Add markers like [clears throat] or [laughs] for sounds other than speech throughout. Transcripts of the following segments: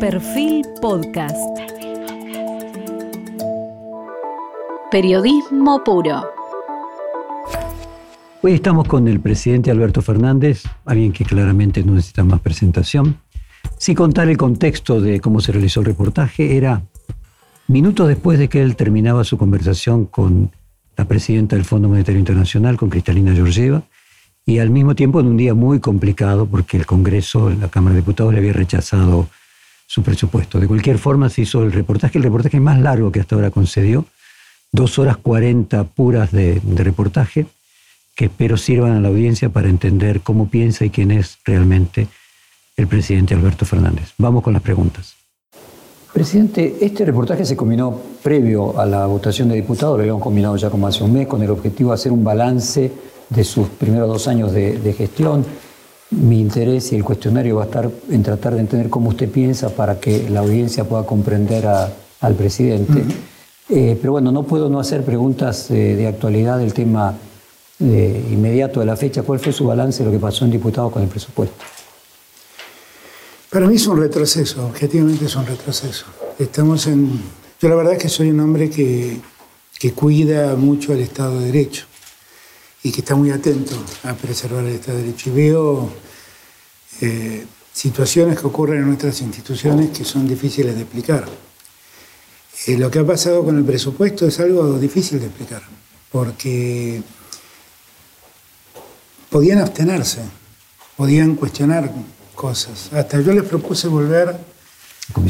Perfil Podcast. Periodismo puro. Hoy estamos con el presidente Alberto Fernández, alguien que claramente no necesita más presentación. Si contar el contexto de cómo se realizó el reportaje, era minutos después de que él terminaba su conversación con la presidenta del Fondo Monetario Internacional, con Cristalina Georgieva, y al mismo tiempo en un día muy complicado porque el Congreso, la Cámara de Diputados, le había rechazado su presupuesto. De cualquier forma se hizo el reportaje, el reportaje más largo que hasta ahora concedió, dos horas cuarenta puras de, reportaje, que espero sirvan a la audiencia para entender cómo piensa y quién es realmente el presidente Alberto Fernández. Vamos con las preguntas. Presidente, este reportaje se combinó previo a la votación de diputados, lo habíamos combinado ya como hace un mes, con el objetivo de hacer un balance de sus primeros dos años de, gestión. Mi interés y el cuestionario va a estar en tratar de entender cómo usted piensa para que la audiencia pueda comprender al presidente. Eh, pero bueno, no puedo no hacer preguntas eh, de actualidad del tema eh, inmediato de la fecha. ¿Cuál fue su balance de lo que pasó en diputados con el presupuesto? Para mí es un retroceso, objetivamente es un retroceso. Estamos en. Yo la verdad es que soy un hombre que, que cuida mucho el Estado de Derecho y que está muy atento a preservar el Estado de Derecho. Y veo eh, situaciones que ocurren en nuestras instituciones que son difíciles de explicar. Eh, lo que ha pasado con el presupuesto es algo difícil de explicar, porque podían abstenerse, podían cuestionar cosas. Hasta yo les propuse volver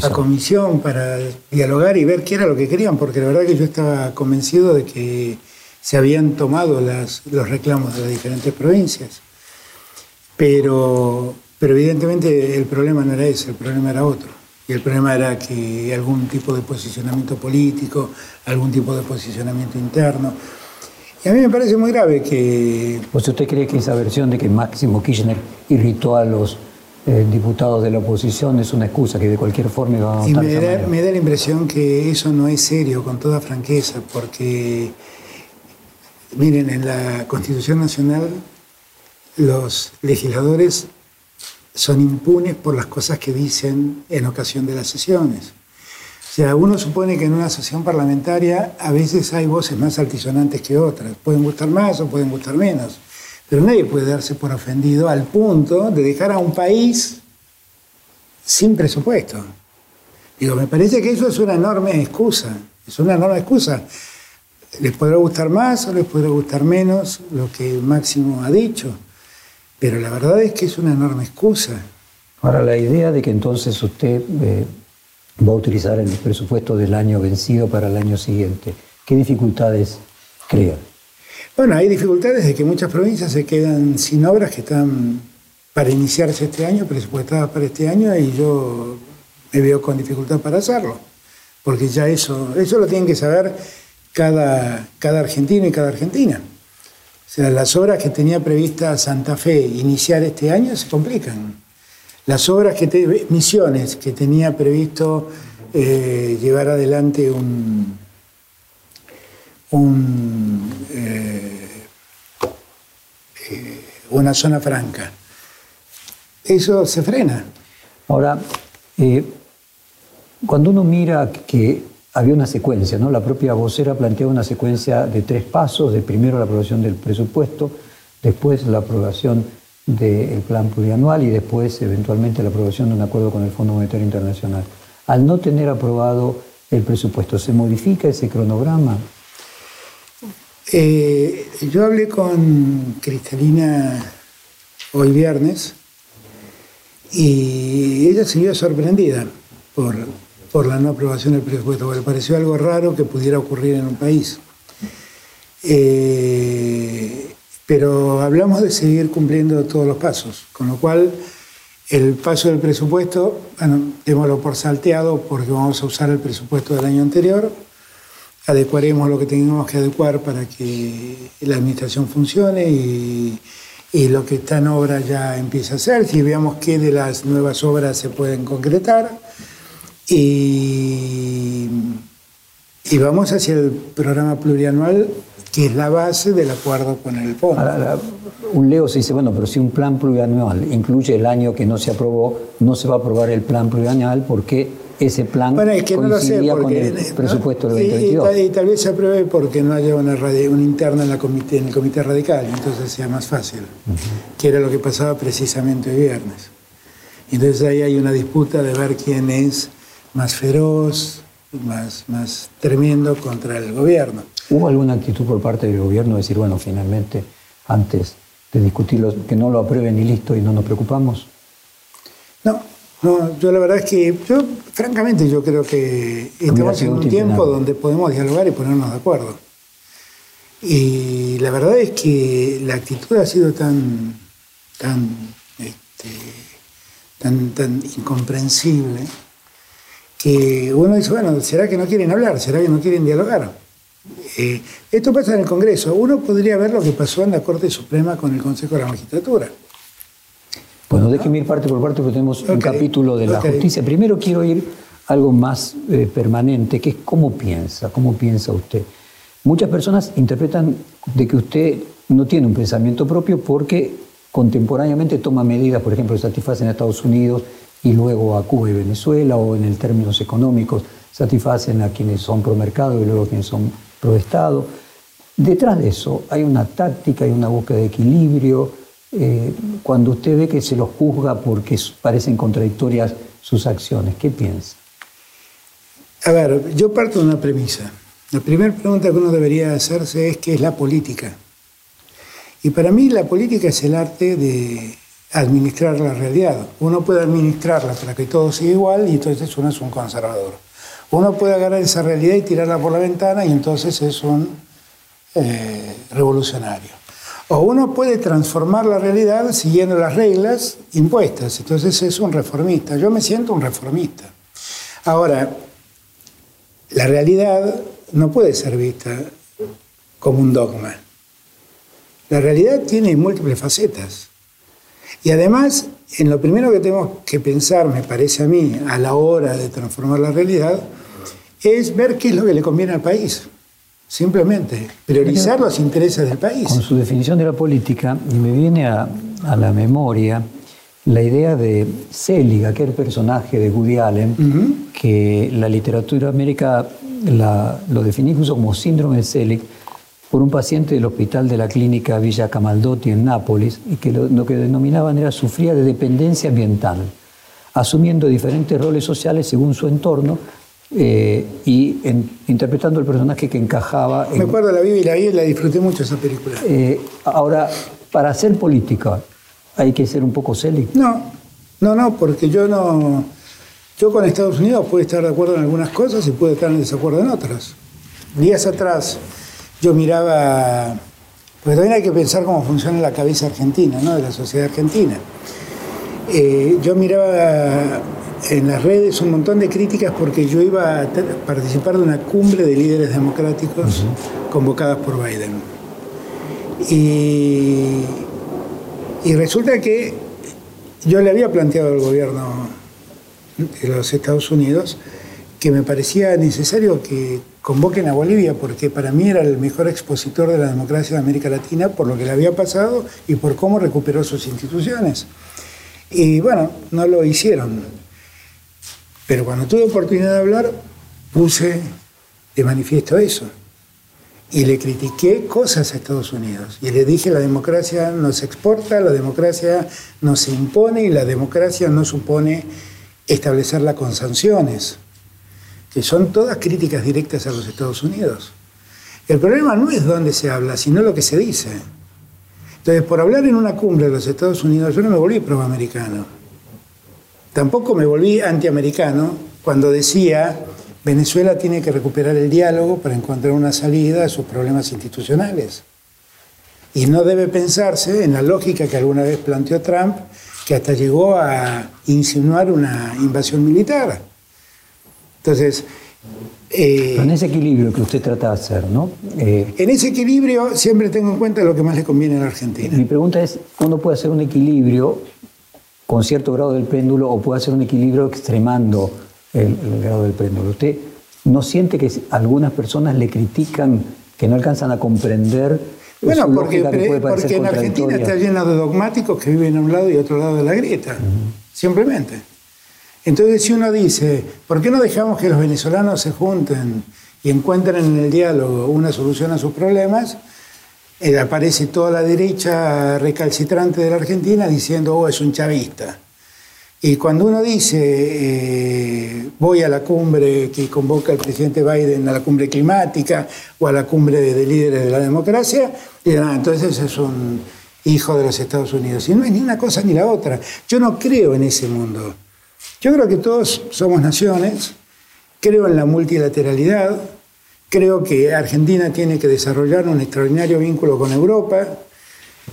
a comisión para dialogar y ver qué era lo que querían, porque la verdad que yo estaba convencido de que se habían tomado las, los reclamos de las diferentes provincias. Pero, pero evidentemente el problema no era ese, el problema era otro. Y el problema era que algún tipo de posicionamiento político, algún tipo de posicionamiento interno. Y a mí me parece muy grave que... ¿Pues usted cree que esa versión de que Máximo Kirchner irritó a los eh, diputados de la oposición es una excusa que de cualquier forma iba a. Y me da, me da la impresión que eso no es serio, con toda franqueza, porque, miren, en la Constitución Nacional los legisladores son impunes por las cosas que dicen en ocasión de las sesiones. O sea, uno supone que en una sesión parlamentaria a veces hay voces más altisonantes que otras. Pueden gustar más o pueden gustar menos. Pero nadie puede darse por ofendido al punto de dejar a un país sin presupuesto. Digo, me parece que eso es una enorme excusa. Es una enorme excusa. Les podrá gustar más o les podrá gustar menos lo que Máximo ha dicho. Pero la verdad es que es una enorme excusa. Ahora, la idea de que entonces usted eh, va a utilizar el presupuesto del año vencido para el año siguiente, ¿qué dificultades crea? Bueno, hay dificultades de que muchas provincias se quedan sin obras que están para iniciarse este año, presupuestadas para este año, y yo me veo con dificultad para hacerlo. Porque ya eso, eso lo tienen que saber cada, cada argentino y cada argentina. O sea, las obras que tenía prevista Santa Fe iniciar este año se complican. Las obras que misiones que tenía previsto eh, llevar adelante un, eh, eh, una zona franca. Eso se frena. Ahora, cuando uno mira que había una secuencia, ¿no? la propia vocera planteaba una secuencia de tres pasos, de primero la aprobación del presupuesto, después la aprobación del plan plurianual y después eventualmente la aprobación de un acuerdo con el Fondo Monetario Internacional. Al no tener aprobado el presupuesto, ¿se modifica ese cronograma? Eh, yo hablé con Cristalina hoy viernes y ella se vio sorprendida por, por la no aprobación del presupuesto, porque pareció algo raro que pudiera ocurrir en un país. Eh, pero hablamos de seguir cumpliendo todos los pasos, con lo cual el paso del presupuesto, bueno, démoslo por salteado porque vamos a usar el presupuesto del año anterior, adecuaremos lo que tengamos que adecuar para que la administración funcione y, lo que está en obra ya empieza a hacer, si veamos qué de las nuevas obras se pueden concretar y, y vamos hacia el programa plurianual que es la base del acuerdo con el fondo. un Leo se dice, bueno, pero si un plan plurianual incluye el año que no se aprobó, no se va a aprobar el plan plurianual porque ese plan bueno, es que no lo sé con el presupuesto del 2022. Y, tal vez se apruebe porque no haya una, una interna en, la comité, en el comité radical, entonces sea más fácil, que era lo que pasaba precisamente hoy viernes. Entonces ahí hay una disputa de ver quién es más feroz, más, más tremendo contra el gobierno. ¿Hubo alguna actitud por parte del gobierno de decir, bueno, finalmente, antes de discutirlo, que no lo aprueben y listo y no nos preocupamos? No, no, yo la verdad es que, yo francamente yo creo que estamos en un tiempo donde podemos dialogar y ponernos de acuerdo. Y la verdad es que la actitud ha sido tan, tan, este, tan, tan incomprensible que uno dice, bueno, ¿será que no quieren hablar? ¿Será que no quieren dialogar? Eh, esto pasa en el Congreso. Uno podría ver lo que pasó en la Corte Suprema con el Consejo de la Magistratura. Bueno, déjeme ir parte por parte porque tenemos un capítulo de la justicia. Primero quiero ir algo más eh, permanente, que es cómo piensa, cómo piensa usted. Muchas personas interpretan de que usted no tiene un pensamiento propio porque contemporáneamente toma medidas, por ejemplo, satisfacen a Estados Unidos y luego a Cuba y Venezuela, o en el términos económicos satisfacen a quienes son pro mercado y luego a quienes son pro Estado. Detrás de eso hay una táctica, hay una búsqueda de equilibrio. Eh, cuando usted ve que se los juzga porque parecen contradictorias sus acciones, ¿qué piensa? A ver, yo parto de una premisa. La primera pregunta que uno debería hacerse es qué es la política. Y para mí la política es el arte de administrar la realidad. Uno puede administrarla para que todo sea igual y entonces uno es un conservador. Uno puede agarrar esa realidad y tirarla por la ventana y entonces es un eh, revolucionario. O uno puede transformar la realidad siguiendo las reglas impuestas, entonces es un reformista. Yo me siento un reformista. Ahora, la realidad no puede ser vista como un dogma. La realidad tiene múltiples facetas. Y además, en lo primero que tenemos que pensar, me parece a mí, a la hora de transformar la realidad, es ver qué es lo que le conviene al país. Simplemente, priorizar los intereses del país. Con su definición de la política, me viene a, la memoria la idea de Selig, aquel personaje de Woody Allen, que la literatura américa lo definió incluso como síndrome de Selig, por un paciente del hospital de la clínica Villa Camaldotti en Nápoles y que lo, que denominaban era sufría de dependencia ambiental, asumiendo diferentes roles sociales según su entorno eh, y interpretando el personaje que encajaba. Me acuerdo la vi y la vi la disfruté mucho esa película. Eh, ahora, para hacer política, ¿hay que ser un poco célico? No, no, no, porque yo no. Yo con Estados Unidos puedo estar de acuerdo en algunas cosas y puedo estar en desacuerdo en otras. Días atrás yo miraba, pues también hay que pensar cómo funciona la cabeza argentina, ¿no? de la sociedad argentina. Eh, yo miraba en las redes un montón de críticas porque yo iba a participar de una cumbre de líderes democráticos convocadas por Biden. Y, y resulta que yo le había planteado al gobierno de los Estados Unidos que me parecía necesario que convoquen a Bolivia, porque para mí era el mejor expositor de la democracia de América Latina por lo que le había pasado y por cómo recuperó sus instituciones. Y bueno, no lo hicieron. Pero cuando tuve oportunidad de hablar, puse de manifiesto eso. Y le critiqué cosas a Estados Unidos. Y le dije, la democracia no se exporta, la democracia no se impone y la democracia no supone establecerla con sanciones que son todas críticas directas a los Estados Unidos. El problema no es dónde se habla, sino lo que se dice. Entonces, por hablar en una cumbre de los Estados Unidos, yo no me volví proamericano. Tampoco me volví antiamericano cuando decía Venezuela tiene que recuperar el diálogo para encontrar una salida a sus problemas institucionales. Y no debe pensarse en la lógica que alguna vez planteó Trump, que hasta llegó a insinuar una invasión militar. Entonces... Eh, en ese equilibrio que usted trata de hacer, ¿no? Eh, en ese equilibrio siempre tengo en cuenta lo que más le conviene a la Argentina. Mi pregunta es, ¿uno puede hacer un equilibrio con cierto grado del péndulo o puede hacer un equilibrio extremando el, grado del péndulo? ¿Usted no siente que algunas personas le critican que no alcanzan a comprender. Bueno, porque, porque en Argentina está lleno de dogmáticos que viven a un lado y otro lado de la grieta, simplemente. Entonces, si uno dice, ¿por qué no dejamos que los venezolanos se junten y encuentren en el diálogo una solución a sus problemas? Eh, aparece toda la derecha recalcitrante de la Argentina diciendo, oh, es un chavista. Y cuando uno dice, eh, voy a la cumbre que convoca el presidente Biden, a la cumbre climática o a la cumbre de, líderes de la democracia, dirán, ah, entonces es un hijo de los Estados Unidos. Y no es ni una cosa ni la otra. Yo no creo en ese mundo. Yo creo que todos somos naciones, creo en la multilateralidad, creo que Argentina tiene que desarrollar un extraordinario vínculo con Europa,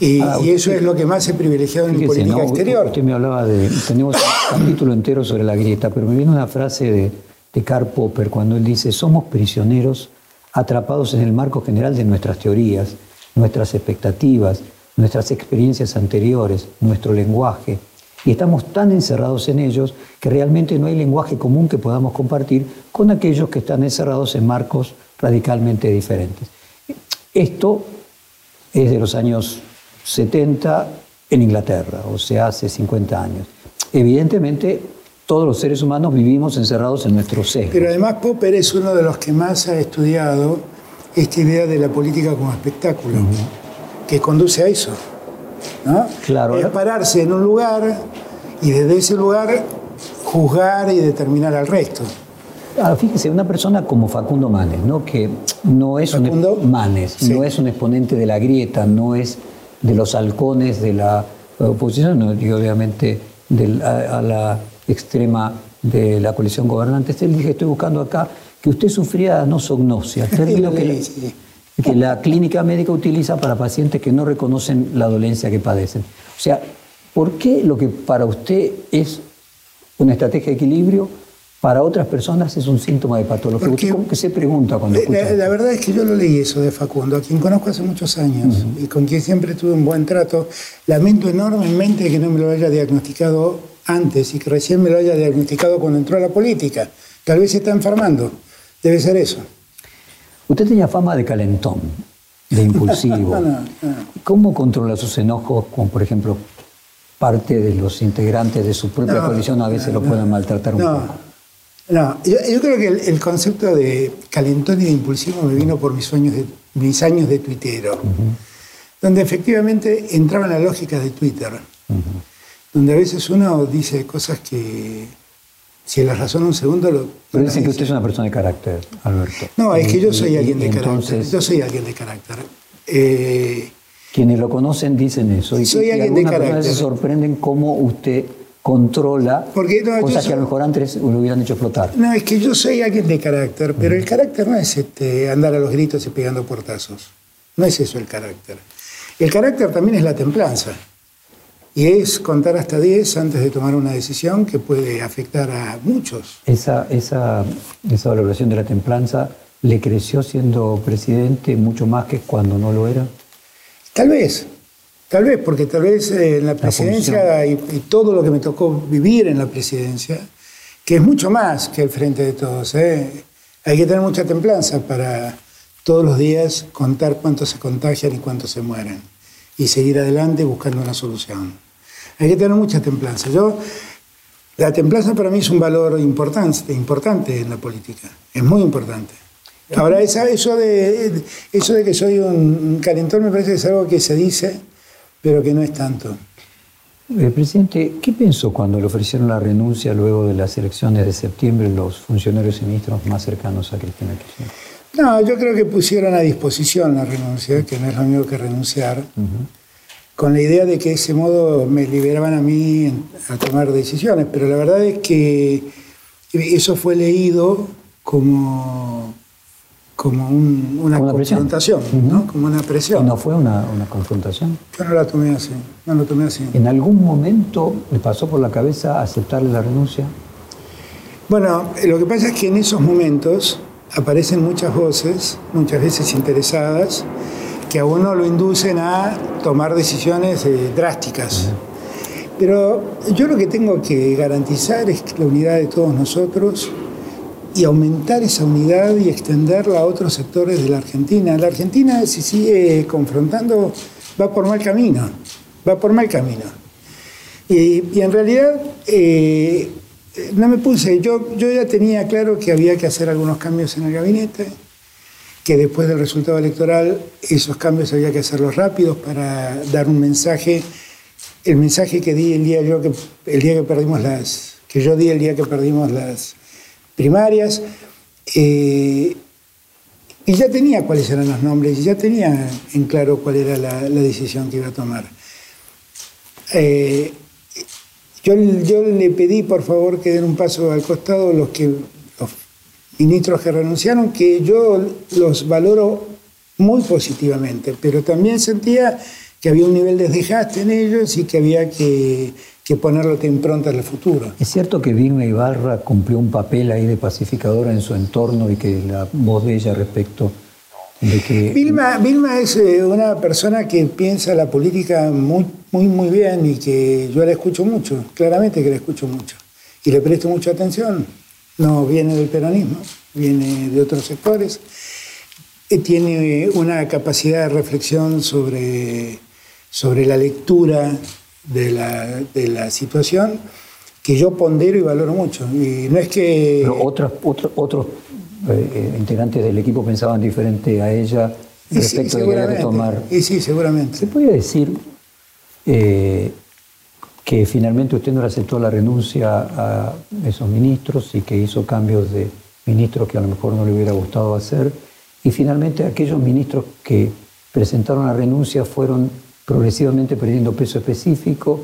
y, ah, eso es lo que más he privilegiado en mi política exterior. Usted me hablaba de. Tenemos un [coughs] capítulo entero sobre la grieta, pero me viene una frase de, de Karl Popper cuando él dice: Somos prisioneros atrapados en el marco general de nuestras teorías, nuestras expectativas, nuestras experiencias anteriores, nuestro lenguaje. Y estamos tan encerrados en ellos que realmente no hay lenguaje común que podamos compartir con aquellos que están encerrados en marcos radicalmente diferentes. Esto es de los años 70 en Inglaterra, o sea, hace 50 años. Evidentemente, todos los seres humanos vivimos encerrados en nuestro ser. Pero además Popper es uno de los que más ha estudiado esta idea de la política como espectáculo, que conduce a eso. ¿No? Claro. Es pararse en un lugar y desde ese lugar juzgar y determinar al resto. Ah, fíjese, una persona como Facundo Manes, ¿no? que no es, un, Manes, no es un exponente de la grieta, no es de los halcones de la oposición y obviamente a, la extrema de la coalición gobernante. Él dije, estoy buscando acá que usted sufría nosognosia, [laughs] término que, que la clínica médica utiliza para pacientes que no reconocen la dolencia que padecen. O sea, ¿por qué lo que para usted es una estrategia de equilibrio para otras personas es un síntoma de patología. cómo que se pregunta cuando escucha? La, verdad es que yo lo leí eso de Facundo, a quien conozco hace muchos años y con quien siempre tuve un buen trato. Lamento enormemente que no me lo haya diagnosticado antes y que recién me lo haya diagnosticado cuando entró a la política. Tal vez se está enfermando. Debe ser eso. Usted tenía fama de calentón, de impulsivo. [laughs] ¿Cómo controla sus enojos, como por ejemplo parte de los integrantes de su propia coalición a veces lo puedan maltratar un poco? No, yo, creo que el, concepto de calentón y de impulsivo me vino por mis, sueños de, mis años de tuitero, donde efectivamente entraba en la lógica de Twitter, donde a veces uno dice cosas que si la razón un segundo lo... Pero dicen que usted es una persona de carácter, Alberto. No, es que yo soy alguien de carácter. Yo soy alguien de carácter. Eh, Quienes lo conocen dicen eso. Y, soy alguien de carácter. se sorprenden cómo usted controla Porque, cosas que a lo mejor antes lo hubieran hecho explotar. No, es que yo soy alguien de carácter, pero el carácter no es este, andar a los gritos y pegando portazos. No es eso el carácter. El carácter también es la templanza. Y es contar hasta 10 antes de tomar una decisión que puede afectar a muchos. Esa, esa, esa valoración de la templanza le creció siendo presidente mucho más que cuando no lo era. Tal vez, Tal vez, porque tal vez eh, en la presidencia y, todo lo que me tocó vivir en la presidencia, que es mucho más que el frente de todos. ¿eh? Hay que tener mucha templanza para todos los días contar cuántos se contagian y cuántos se mueren y seguir adelante buscando una solución. Hay que tener mucha templanza. Yo, la templanza para mí es un valor importante, importante en la política, es muy importante. Ahora, eso, de, eso de que soy un calentón me parece que es algo que se dice pero que no es tanto. Eh, presidente, ¿qué pensó cuando le ofrecieron la renuncia luego de las elecciones de septiembre los funcionarios y ministros más cercanos a Cristina Kirchner? No, yo creo que pusieron a disposición la renuncia, que no es lo mismo que renunciar, con la idea de que de ese modo me liberaban a mí a tomar decisiones, pero la verdad es que eso fue leído como como una, confrontación, ¿no? Como una presión. ¿No fue una, confrontación? Yo no la tomé así, no lo tomé así. ¿En algún momento le pasó por la cabeza aceptarle la renuncia? Bueno, lo que pasa es que en esos momentos aparecen muchas voces, muchas veces interesadas, que a uno lo inducen a tomar decisiones eh, drásticas. Pero yo lo que tengo que garantizar es la unidad de todos nosotros y aumentar esa unidad y extenderla a otros sectores de la Argentina. La Argentina se sigue confrontando, va por mal camino, va por mal camino. Y, en realidad eh, no me puse, yo, yo ya tenía claro que había que hacer algunos cambios en el gabinete, que después del resultado electoral esos cambios había que hacerlos rápidos para dar un mensaje, el mensaje que di el día, yo que, el día que perdimos las, que yo di el día que perdimos las primarias, eh, y ya tenía cuáles eran los nombres, y ya tenía en claro cuál era la, decisión que iba a tomar. Eh, yo, yo, le pedí, por favor, que den un paso al costado los, que, ministros que renunciaron, que yo los valoro muy positivamente, pero también sentía que había un nivel de desgaste en ellos y que había que, que ponerlo de impronta al futuro. Es cierto que Vilma Ibarra cumplió un papel ahí de pacificadora en su entorno y que la voz de ella respecto de que... Vilma, Vilma es eh, una persona que piensa la política muy, muy, muy bien y que yo la escucho mucho, claramente que la escucho mucho. Y le presto mucha atención. No viene del peronismo, viene de otros sectores. Eh, tiene una capacidad de reflexión sobre sobre la lectura de la, de la situación que yo pondero y valoro mucho. Y no es que... Pero otros, otros, eh, integrantes del equipo pensaban diferente a ella respecto de tomar... Y sí, seguramente. ¿Se puede decir eh, que finalmente usted no aceptó la renuncia a esos ministros y que hizo cambios de ministros que a lo mejor no le hubiera gustado hacer? Y finalmente aquellos ministros que presentaron la renuncia fueron progresivamente perdiendo peso específico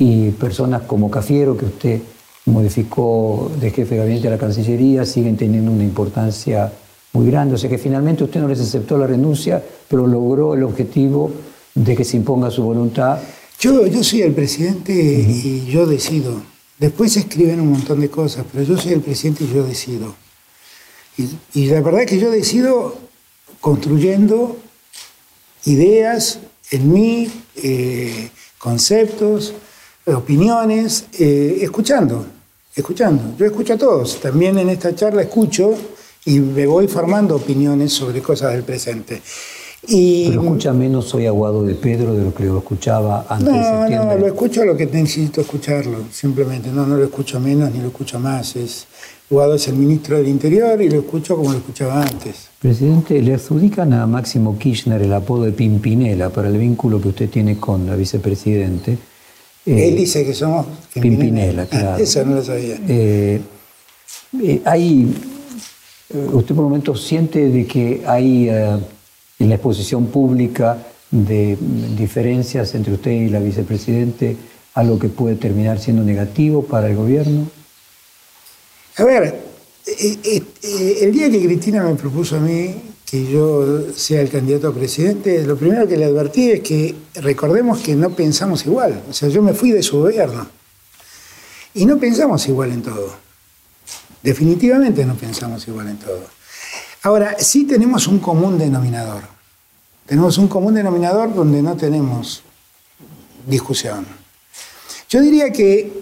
y personas como Cafiero, que usted modificó de jefe de gabinete a la Cancillería, siguen teniendo una importancia muy grande. O sea que finalmente usted no les aceptó la renuncia, pero logró el objetivo de que se imponga su voluntad. Yo, soy el presidente y yo decido. Después se escriben un montón de cosas, pero yo soy el presidente y yo decido. Y, y la verdad es que yo decido construyendo ideas en mí eh, conceptos, opiniones, eh, escuchando, escuchando. Yo escucho a todos, también en esta charla escucho y me voy formando opiniones sobre cosas del presente. Y, Pero escucha menos soy Aguado de Pedro de lo que lo escuchaba antes de septiembre. No, lo escucho lo que necesito escucharlo, simplemente. No, no lo escucho menos ni lo escucho más. Es, Guado es el ministro del Interior y lo escucho como lo escuchaba antes. Presidente, ¿le adjudican a Máximo Kirchner el apodo de Pimpinela para el vínculo que usted tiene con la vicepresidente? Él dice que somos Pimpinela, ah, claro. [laughs] eso no lo sabía. Eh, eh, hay, eh, ¿Usted por un momento siente de que hay en la exposición pública de diferencias entre usted y la vicepresidente algo que puede terminar siendo negativo para el gobierno? A ver, eh, eh, eh, el día que Cristina me propuso a mí que yo sea el candidato a presidente, lo primero que le advertí es que recordemos que no pensamos igual. O sea, yo me fui de su gobierno. Y no pensamos igual en todo. Definitivamente no pensamos igual en todo. Ahora, sí tenemos un común denominador. Tenemos un común denominador donde no tenemos discusión. Yo diría que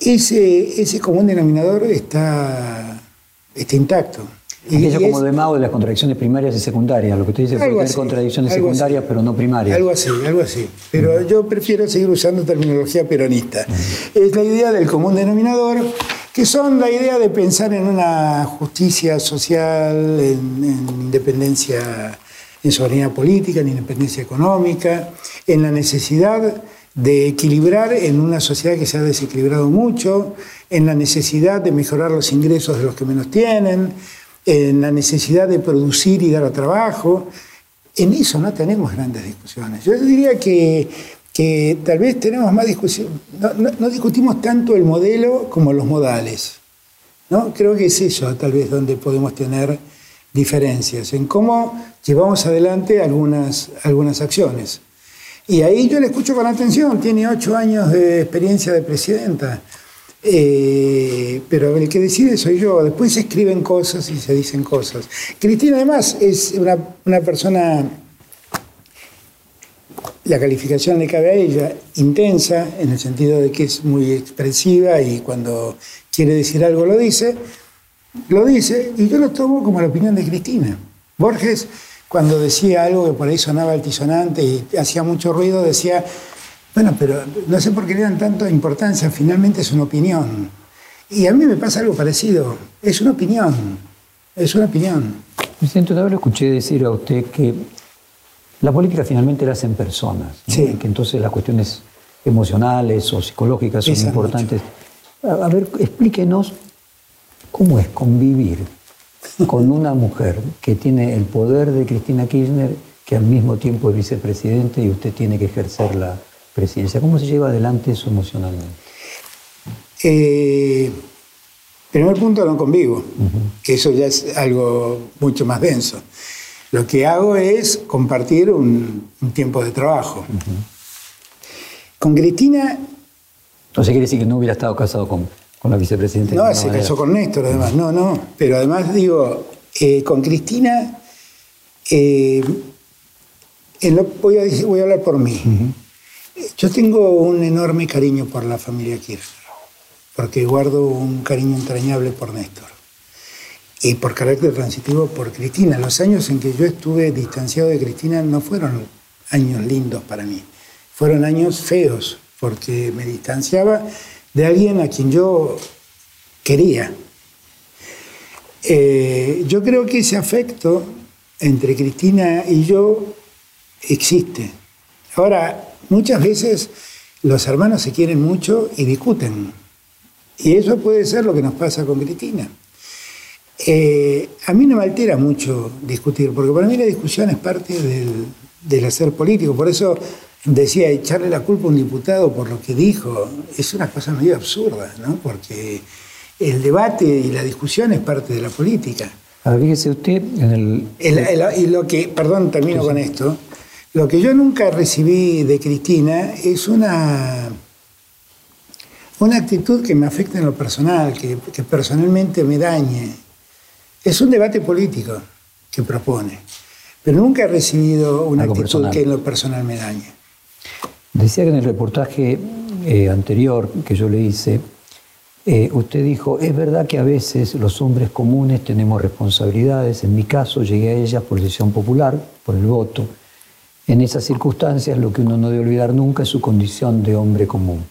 ese, ese común denominador está, está intacto. Y Aquello como de mago de las contradicciones primarias y secundarias, lo que usted dice, puede tener contradicciones secundarias, pero no primarias. Algo así, algo así. Pero yo prefiero seguir usando terminología peronista. Es la idea del común denominador, que son la idea de pensar en una justicia social, en, en independencia, en soberanía política, en independencia económica, en la necesidad de equilibrar en una sociedad que se ha desequilibrado mucho, en la necesidad de mejorar los ingresos de los que menos tienen, en la necesidad de producir y dar trabajo. En eso no tenemos grandes discusiones. Yo diría que, que tal vez tenemos más discusión, no, discutimos tanto el modelo como los modales. ¿no? Creo que es eso tal vez donde podemos tener diferencias, en cómo llevamos adelante algunas, algunas acciones. Y ahí yo le escucho con atención, tiene ocho años de experiencia de presidenta. Eh, pero el que decide soy yo. Después se escriben cosas y se dicen cosas. Cristina además es una, una persona, la calificación le cabe a ella, intensa, en el sentido de que es muy expresiva y cuando quiere decir algo lo dice. lo dice y yo lo tomo como la opinión de Cristina. Borges, cuando decía algo que por ahí sonaba altisonante y hacía mucho ruido, decía, bueno, pero no sé por qué le dan tanta importancia, finalmente es una opinión. Y a mí me pasa algo parecido, es una opinión, es una opinión. Presidente, lo escuché decir a usted que la política finalmente la hacen personas, Sí. que entonces las cuestiones emocionales o psicológicas son importantes. A, a ver, explíquenos cómo es convivir con una mujer que tiene el poder de Cristina Kirchner, que al mismo tiempo es vicepresidente y usted tiene que ejercer la presidencia. ¿Cómo se lleva adelante eso emocionalmente? Eh, primer punto, no convivo, que eso ya es algo mucho más denso. Lo que hago es compartir un, un tiempo de trabajo. Con Cristina, Entonces quiere decir que no hubiera estado casado con, con la vicepresidenta. de no, se manera. casó con Néstor además, no, no, pero además digo, eh, con Cristina, eh, en lo- voy, a, decir- voy a hablar por mí. Yo tengo un enorme cariño por la familia Kirchner, porque guardo un cariño entrañable por Néstor. Y por carácter transitivo por Cristina. Los años en que yo estuve distanciado de Cristina no fueron años lindos para mí. Fueron años feos, porque me distanciaba de alguien a quien yo quería. Eh, yo creo que ese afecto entre Cristina y yo existe. Ahora, muchas veces los hermanos se quieren mucho y discuten. Y eso puede ser lo que nos pasa con Cristina. Eh, a mí no me altera mucho discutir, porque para mí la discusión es parte del, del hacer político. Por eso decía, echarle la culpa a un diputado por lo que dijo es una cosa medio absurda, ¿no? Porque el debate y la discusión es parte de la política. Fíjese usted en el... El- el- y lo que, perdón, termino con esto. Lo que yo nunca recibí de Cristina es una, una actitud que me afecte en lo personal, que, que personalmente me dañe. Es un debate político que propone, pero nunca he recibido una Algo actitud personal. que en lo personal me dañe. Decía que en el reportaje eh, anterior que yo le hice, eh, usted dijo, es verdad que a veces los hombres comunes tenemos responsabilidades, en mi caso llegué a ellas por decisión popular, por el voto. En esas circunstancias lo que uno no debe olvidar nunca es su condición de hombre común.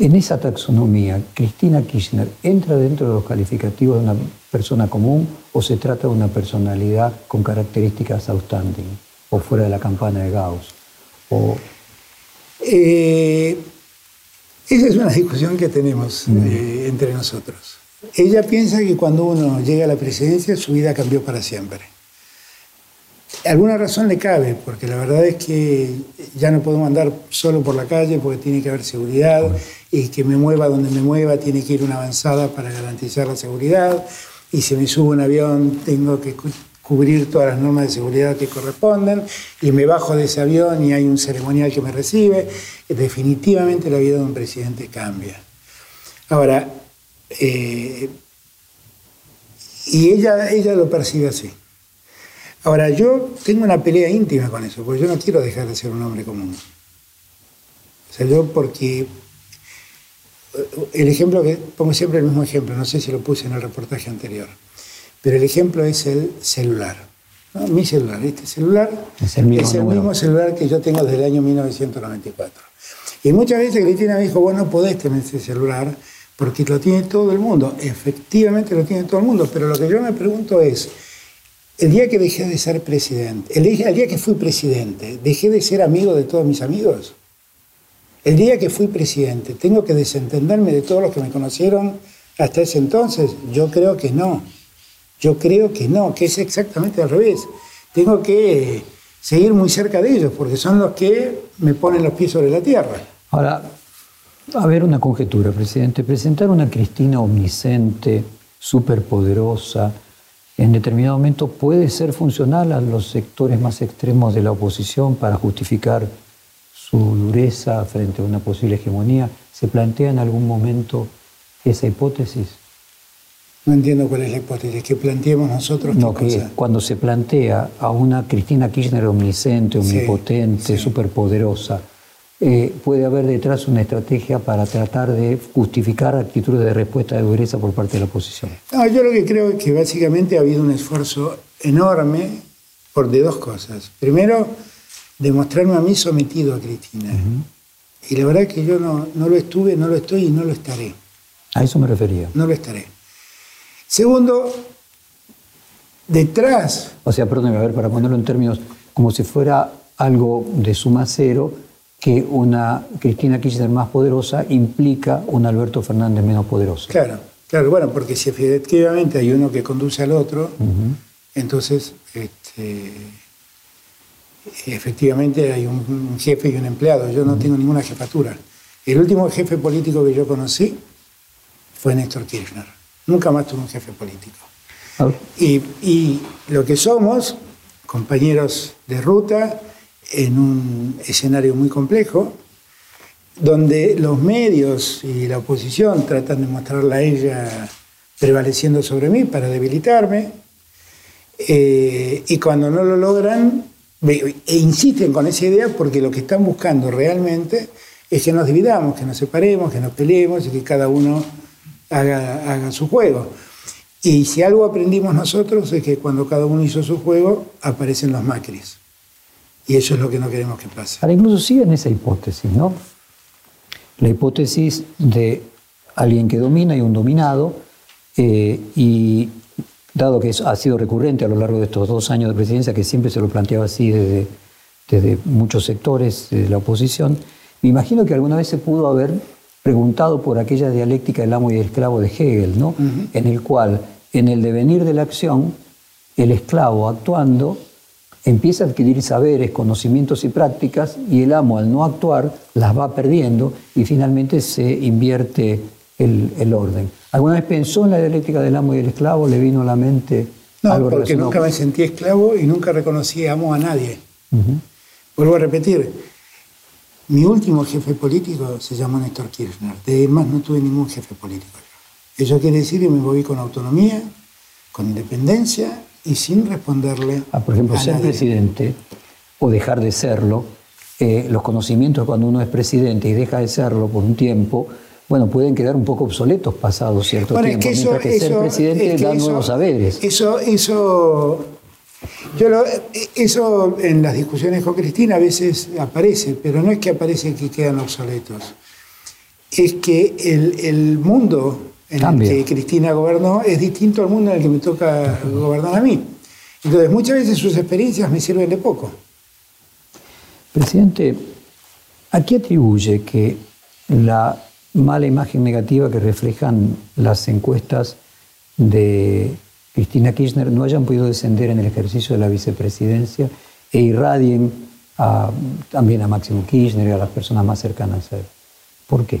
En esa taxonomía, Cristina Kirchner entra dentro de los calificativos de una persona común o se trata de una personalidad con características outstanding o fuera de la campana de Gauss. O, Eh, esa es una discusión que tenemos eh, entre nosotros. Ella piensa que cuando uno llega a la presidencia su vida cambió para siempre. Alguna razón le cabe, porque la verdad es que ya no podemos andar solo por la calle porque tiene que haber seguridad y que me mueva donde me mueva tiene que ir una avanzada para garantizar la seguridad y si me subo un avión tengo que cu- cubrir todas las normas de seguridad que corresponden y me bajo de ese avión y hay un ceremonial que me recibe. Definitivamente la vida de un presidente cambia. Ahora, eh, y ella, ella lo percibe así. Ahora, yo tengo una pelea íntima con eso, porque yo no quiero dejar de ser un hombre común. O sea, yo porque el ejemplo que pongo siempre el mismo ejemplo, no sé si lo puse en el reportaje anterior, pero el ejemplo es el celular. ¿no? Mi celular, este celular Es el mismo número. mismo celular que yo tengo desde el año 1994. Y muchas veces Cristina me dijo, vos no podés tener ese celular porque lo tiene todo el mundo. Efectivamente lo tiene todo el mundo, pero lo que yo me pregunto es, el día que dejé de ser presidente, el día, que fui presidente, ¿dejé de ser amigo de todos mis amigos? El día que fui presidente, ¿tengo que desentenderme de todos los que me conocieron hasta ese entonces? Yo creo que no. Yo creo que no, que es exactamente al revés. Tengo que seguir muy cerca de ellos, porque son los que me ponen los pies sobre la tierra. Ahora, a ver una conjetura, presidente. Presentar una Cristina omnisciente, superpoderosa, en determinado momento puede ser funcional a los sectores más extremos de la oposición para justificar su dureza frente a una posible hegemonía. ¿Se plantea en algún momento esa hipótesis? No entiendo cuál es la hipótesis, que planteemos nosotros No, que cosa. cuando se plantea a una Cristina Kirchner omnisciente, omnipotente, sí. superpoderosa, eh, puede haber detrás una estrategia para tratar de justificar actitudes de respuesta de dureza por parte de la oposición? No, yo lo que creo es que básicamente ha habido un esfuerzo enorme por de dos cosas. Primero, demostrarme a mí sometido a Cristina. Y la verdad es que yo no, no lo estuve, no lo estoy y no lo estaré. A eso me refería. No lo estaré. Segundo, detrás. O sea, perdóneme, a ver, para ponerlo en términos, como si fuera algo de suma cero, que una Cristina Kirchner más poderosa implica un Alberto Fernández menos poderoso. Claro, claro, bueno, porque si efectivamente hay uno que conduce al otro, entonces este, efectivamente hay un, jefe y un empleado. Yo no tengo ninguna jefatura. El último jefe político que yo conocí fue Néstor Kirchner. Nunca más tuve un jefe político. Ah. Y, y lo que somos, compañeros de ruta, en un escenario muy complejo, donde los medios y la oposición tratan de mostrarla a ella prevaleciendo sobre mí para debilitarme, eh, y cuando no lo logran, e insisten con esa idea porque lo que están buscando realmente es que nos dividamos, que nos separemos, que nos peleemos y que cada uno haga, haga su juego. Y si algo aprendimos nosotros es que cuando cada uno hizo su juego, aparecen los macris. Y eso es lo que no queremos que pase. Ahora, incluso sigue en esa hipótesis, ¿no? La hipótesis de alguien que domina y un dominado, eh, y dado que eso ha sido recurrente a lo largo de estos dos años de presidencia, que siempre se lo planteaba así desde, desde muchos sectores de la oposición, me imagino que alguna vez se pudo haber preguntado por aquella dialéctica del amo y del esclavo de Hegel, ¿no? En el cual, en el devenir de la acción, el esclavo actuando empieza a adquirir saberes, conocimientos y prácticas y el amo al no actuar las va perdiendo y finalmente se invierte el, orden. ¿Alguna vez pensó en la dialéctica del amo y el esclavo? ¿Le vino a la mente no, algo porque nunca me sentí esclavo y nunca reconocí amo a nadie. Vuelvo a repetir, mi último jefe político se llamó Néstor Kirchner. De más no tuve ningún jefe político. Eso quiere decir que me moví con autonomía, con independencia y sin responderle. Ah, por ejemplo, ser presidente o dejar de serlo, eh, los conocimientos cuando uno es presidente y deja de serlo por un tiempo, bueno, pueden quedar un poco obsoletos pasados cierto tiempo. Es que eso, mientras que ser presidente da nuevos saberes. Eso, eso, yo eso en las discusiones con Cristina a veces aparece, pero no es que aparece que quedan obsoletos. Es que el, el mundo en el que Cristina gobernó es distinto al mundo en el que me toca gobernar a mí. Entonces, muchas veces sus experiencias me sirven de poco. Presidente, ¿a qué atribuye que la mala imagen negativa que reflejan las encuestas de Cristina Kirchner no hayan podido descender en el ejercicio de la vicepresidencia e irradien también a Máximo Kirchner y a las personas más cercanas a él? ¿Por qué?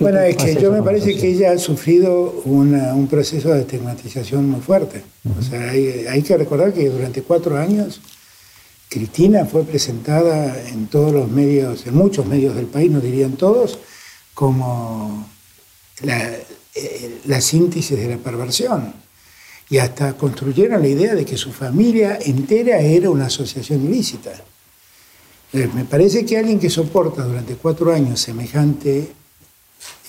bueno, es que yo me parece que ella ha sufrido un proceso de estigmatización muy fuerte. O sea, hay, que recordar que durante cuatro años Cristina fue presentada en todos los medios, en muchos medios del país, no dirían todos, como la, eh, la síntesis de la perversión. Y hasta construyeron la idea de que su familia entera era una asociación ilícita. Eh, me parece que alguien que soporta durante cuatro años semejante...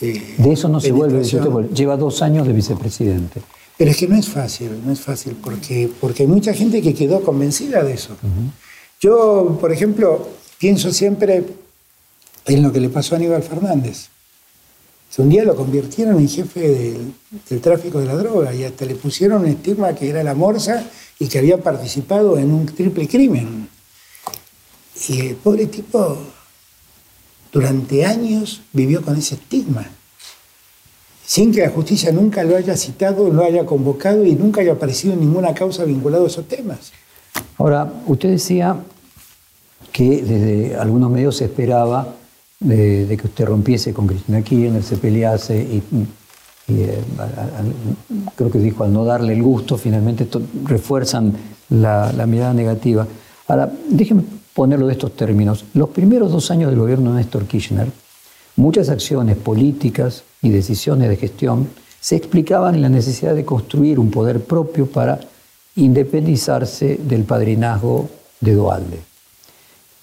Eh, de eso no se vuelve, lleva dos años de vicepresidente. Pero es que no es fácil, no es fácil, porque, porque hay mucha gente que quedó convencida de eso. Yo, por ejemplo, pienso siempre en lo que le pasó a Aníbal Fernández. Un día lo convirtieron en jefe del, del, tráfico de la droga y hasta le pusieron un estigma que era la morsa y que había participado en un triple crimen. Y el pobre tipo durante años vivió con ese estigma, sin que la justicia nunca lo haya citado, lo haya convocado y nunca haya aparecido ninguna causa vinculada a esos temas. Ahora, usted decía que desde algunos medios se esperaba de, que usted rompiese con Cristina Kirchner, se pelease y, eh, creo que dijo al no darle el gusto, finalmente refuerzan la, la mirada negativa. Ahora, déjeme ponerlo de estos términos. Los primeros dos años del gobierno de Néstor Kirchner, muchas acciones políticas y decisiones de gestión se explicaban en la necesidad de construir un poder propio para independizarse del padrinazgo de Dualde.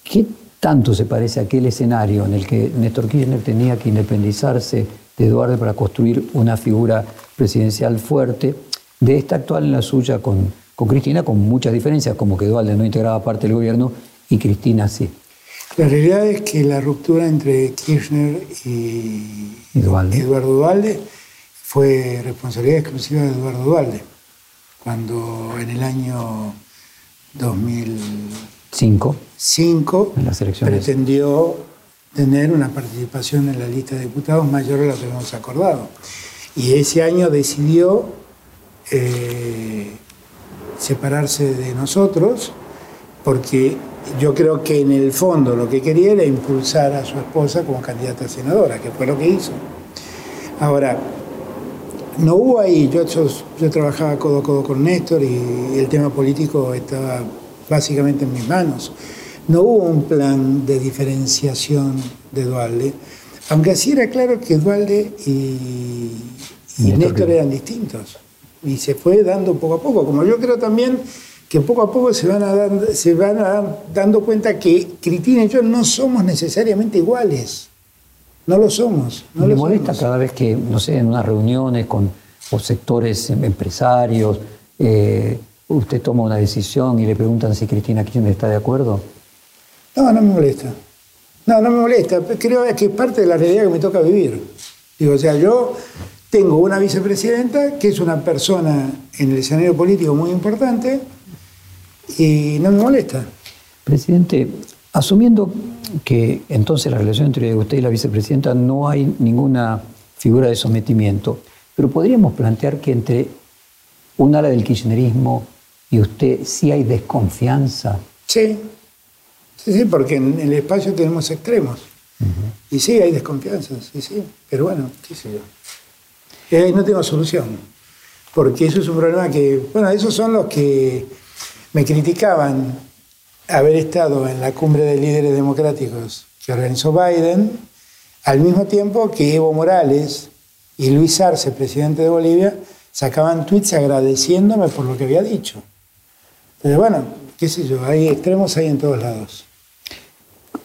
¿Qué tanto se parece a aquel escenario en el que Néstor Kirchner tenía que independizarse de Eduardo para construir una figura presidencial fuerte, de esta actual en la suya con, con Cristina, con muchas diferencias, como que Dualde no integraba parte del gobierno y Cristina sí. La realidad es que la ruptura entre Kirchner y Eduardo Dualde fue responsabilidad exclusiva de Eduardo Dualde, cuando en el año 2005 pretendió tener una participación en la lista de diputados mayor a la que hemos acordado. Y ese año decidió eh, separarse de nosotros porque yo creo que en el fondo lo que quería era impulsar a su esposa como candidata a senadora, que fue lo que hizo. Ahora, no hubo ahí, yo, yo, trabajaba codo a codo con Néstor y el tema político estaba básicamente en mis manos. No hubo un plan de diferenciación de Dualde, aunque así era claro que Dualde y, Néstor eran distintos. Y se fue dando poco a poco, como yo creo también que poco a poco se van a, dar, se van a dando cuenta que Cristina y yo no somos necesariamente iguales. No lo somos. No Me molesta cada vez que, no sé, en unas reuniones con sectores em, empresarios, eh, usted toma una decisión y le preguntan si Cristina Kirchner está de acuerdo. No, no me molesta. No, no me molesta. Creo que es parte de la realidad que me toca vivir. Digo, o sea, yo tengo una vicepresidenta que es una persona en el escenario político muy importante y no me molesta. Presidente, asumiendo que entonces la relación entre usted y la vicepresidenta no hay ninguna figura de sometimiento, pero podríamos plantear que entre un ala del kirchnerismo y usted sí hay desconfianza. Sí, sí, sí, porque en el espacio tenemos extremos. Y sí, hay desconfianza, sí, sí, pero bueno, qué sé yo. Ahí no tengo solución, porque eso es un problema que, bueno, esos son los que me criticaban haber estado en la cumbre de líderes democráticos que organizó Biden, al mismo tiempo que Evo Morales y Luis Arce, presidente de Bolivia, sacaban tweets agradeciéndome por lo que había dicho. Pero bueno, qué sé yo, hay extremos ahí en todos lados.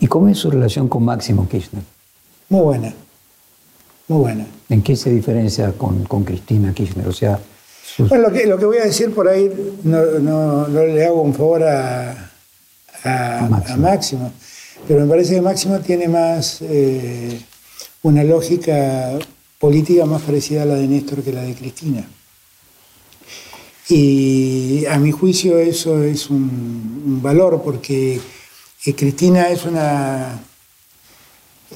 ¿Y cómo es su relación con Máximo Kirchner? Muy buena, muy buena. ¿En qué se diferencia con, con Cristina Kirchner? O sea, bueno, lo que, lo que voy a decir por ahí no le hago un favor a, a, Máximo. Pero me parece que Máximo tiene más eh, una lógica política más parecida a la de Néstor que la de Cristina. Y a mi juicio eso es un, valor porque eh, Cristina es una,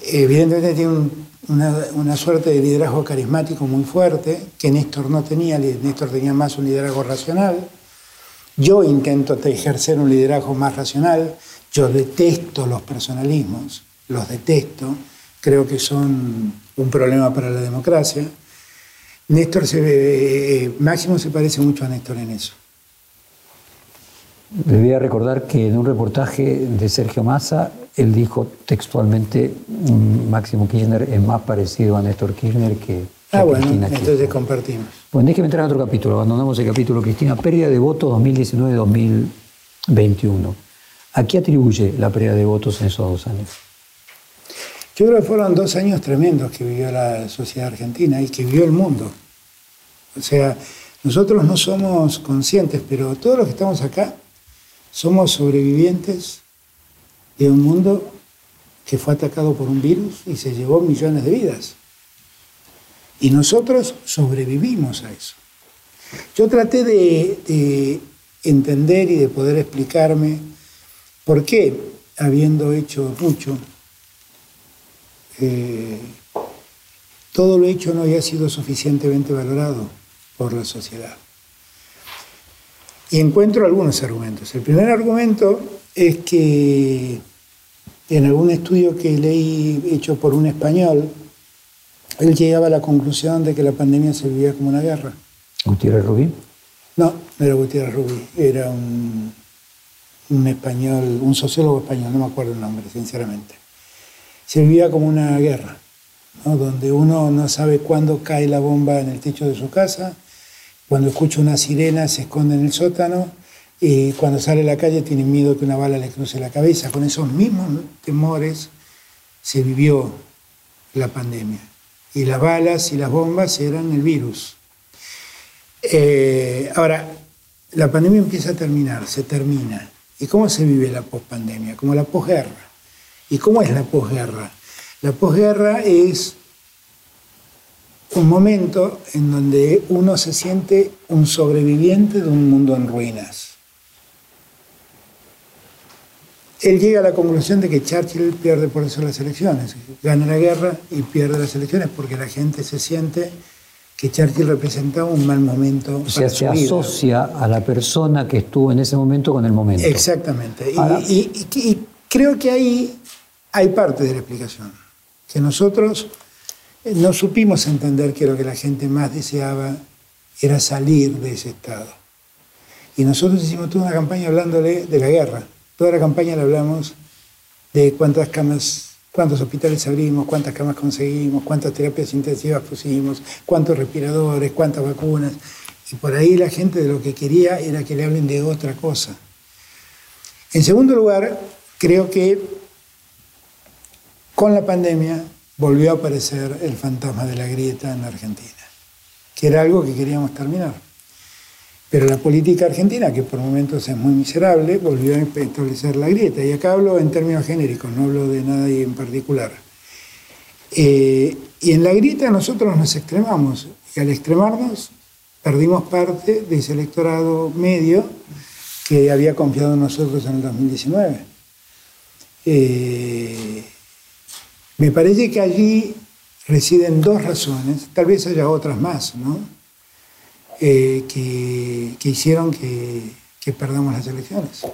evidentemente tiene una, suerte de liderazgo carismático muy fuerte, que Néstor no tenía, Néstor tenía más un liderazgo racional. Yo intento ejercer un liderazgo más racional. Yo detesto los personalismos, los detesto. Creo que son un problema para la democracia. Néstor se ve, eh, Máximo se parece mucho a Néstor en eso. Debía recordar que en un reportaje de Sergio Massa, él dijo textualmente, mm, Máximo Kirchner es más parecido a Néstor Kirchner que, Ah, bueno, entonces compartimos. Pues déjeme entrar en otro capítulo. Abandonamos el capítulo Cristina. Pérdida de votos 2019-2021. ¿A qué atribuye la pérdida de votos en esos dos años? Yo creo que fueron dos años tremendos que vivió la sociedad argentina y que vivió el mundo. O sea, nosotros no somos conscientes, pero todos los que estamos acá somos sobrevivientes de un mundo que fue atacado por un virus y se llevó millones de vidas. Y nosotros sobrevivimos a eso. Yo traté de, entender y de poder explicarme por qué, habiendo hecho mucho, eh, todo lo hecho no había sido suficientemente valorado por la sociedad. Y encuentro algunos argumentos. El primer argumento es que en algún estudio que leí hecho por un español, él llegaba a la conclusión de que la pandemia se vivía como una guerra. ¿Gutiérrez Rubí? No, no era Gutiérrez Rubí, era un, español, un sociólogo español, no me acuerdo el nombre, sinceramente. Se vivía como una guerra, donde uno no sabe cuándo cae la bomba en el techo de su casa, cuando escucha una sirena se esconde en el sótano, y cuando sale a la calle tiene miedo que una bala le cruce la cabeza. Con esos mismos temores se vivió la pandemia. Y las balas y las bombas eran el virus. Eh, ahora, la pandemia empieza a terminar, se termina. ¿Y cómo se vive la pospandemia? Como la posguerra. ¿Y cómo es la posguerra? La posguerra es un momento en donde uno se siente un sobreviviente de un mundo en ruinas. Él llega a la conclusión de que Churchill pierde por eso las elecciones, gana la guerra y pierde las elecciones porque la gente se siente que Churchill representaba un mal momento. O sea, se asocia a la persona que estuvo en ese momento con el momento. Exactamente. y, creo que ahí hay parte de la explicación, que nosotros no supimos entender que lo que la gente más deseaba era salir de ese estado. Y nosotros hicimos toda una campaña hablándole de la guerra. Toda la campaña le hablamos de cuántas camas, cuántos hospitales abrimos, cuántas camas conseguimos, cuántas terapias intensivas pusimos, cuántos respiradores, cuántas vacunas. Y por ahí la gente de lo que quería era que le hablen de otra cosa. En segundo lugar, creo que con la pandemia volvió a aparecer el fantasma de la grieta en la Argentina, que era algo que queríamos terminar. Pero la política argentina, que por momentos es muy miserable, volvió a establecer la grieta. Y acá hablo en términos genéricos, no hablo de nadie en particular. Eh, y en la grieta nosotros nos extremamos. Y al extremarnos, perdimos parte de ese electorado medio que había confiado en nosotros en el 2019. Eh, me parece que allí residen dos razones, tal vez haya otras más, ¿no? Eh, que, hicieron que, que perdamos las elecciones.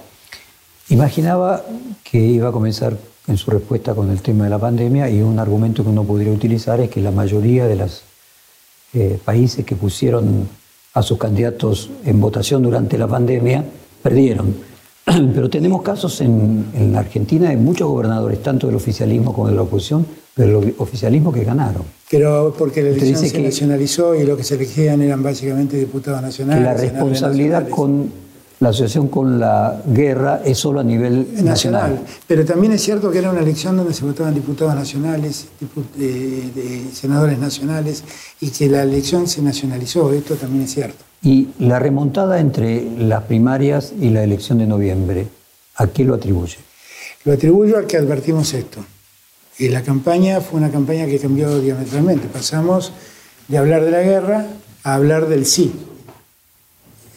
Imaginaba que iba a comenzar en su respuesta con el tema de la pandemia y un argumento que uno podría utilizar es que la mayoría de los eh, países que pusieron a sus candidatos en votación durante la pandemia perdieron. [clears throat] Pero tenemos casos en, en Argentina de muchos gobernadores, tanto del oficialismo como de la oposición, pero el oficialismo que ganaron. Pero porque la elección se nacionalizó y lo que se elegían eran básicamente diputados nacionales. Que la responsabilidad con la asociación con la guerra es solo a nivel nacional. Pero también es cierto que era una elección donde se votaban diputados nacionales, senadores nacionales, y que la elección se nacionalizó, esto también es cierto. Y la remontada entre las primarias y la elección de noviembre, ¿a qué lo atribuye? Lo atribuyo al que advertimos esto. Y la campaña fue una campaña que cambió diametralmente. Pasamos de hablar de la guerra a hablar del sí.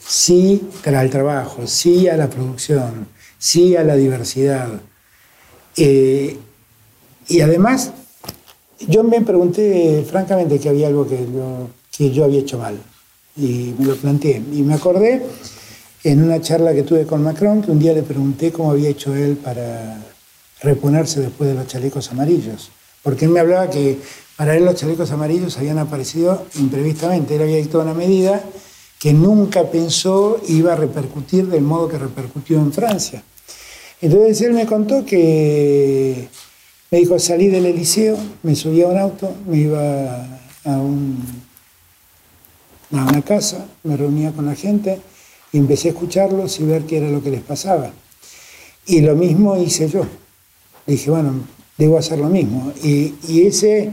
Sí al trabajo, sí a la producción, sí a la diversidad. Eh, y además, yo me pregunté francamente que había algo que yo había hecho mal y me lo planteé. Y me acordé en una charla que tuve con Macron que un día le pregunté cómo había hecho él para reponerse después de los chalecos amarillos. Porque él me hablaba que para él los chalecos amarillos habían aparecido imprevistamente. Él había dictado una medida que nunca pensó iba a repercutir del modo que repercutió en Francia. Entonces él me contó que me dijo, salí del Eliseo, me subí a un auto, me iba a un a una casa, me reunía con la gente y empecé a escucharlos y ver qué era lo que les pasaba. Y lo mismo hice yo. dije, bueno, debo hacer lo mismo. Y, ese,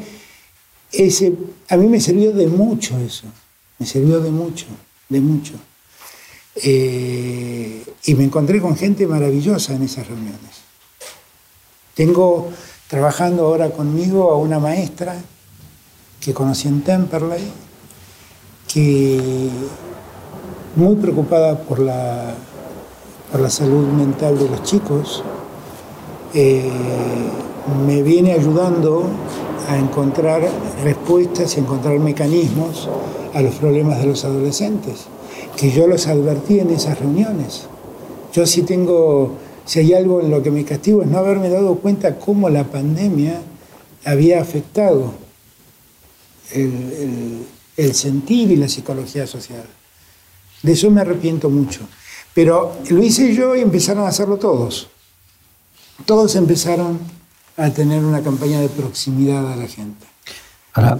ese, a mí me sirvió de mucho eso, me sirvió de mucho, de mucho. Eh, y me encontré con gente maravillosa en esas reuniones. Tengo trabajando ahora conmigo a una maestra que conocí en Temperley, que muy preocupada por la, por la salud mental de los chicos, eh, me viene ayudando a encontrar respuestas y encontrar mecanismos a los problemas de los adolescentes, que yo los advertí en esas reuniones. Yo sí tengo, si hay algo en lo que me castigo es no haberme dado cuenta cómo la pandemia había afectado el el sentir y la psicología social. De eso me arrepiento mucho. Pero lo hice yo y empezaron a hacerlo todos. Todos empezaron a tener una campaña de proximidad a la gente. Ahora,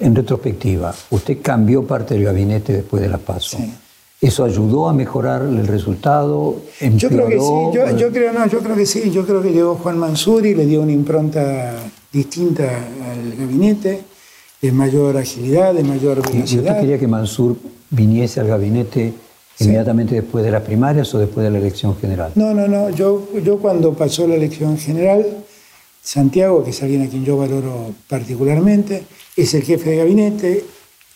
en retrospectiva, usted cambió parte del gabinete después de la PASO. ¿Eso ayudó a mejorar el resultado? Yo creo que sí, yo, creo, no, yo creo que sí, yo creo que llegó Juan Mansur y le dio una impronta distinta al gabinete, de mayor agilidad, de mayor velocidad. ¿Y usted quería que Mansur viniese al gabinete inmediatamente después de las primarias o después de la elección general? No, no, no, yo, yo cuando pasó la elección general, Santiago, que es alguien a quien yo valoro particularmente, es el jefe de gabinete,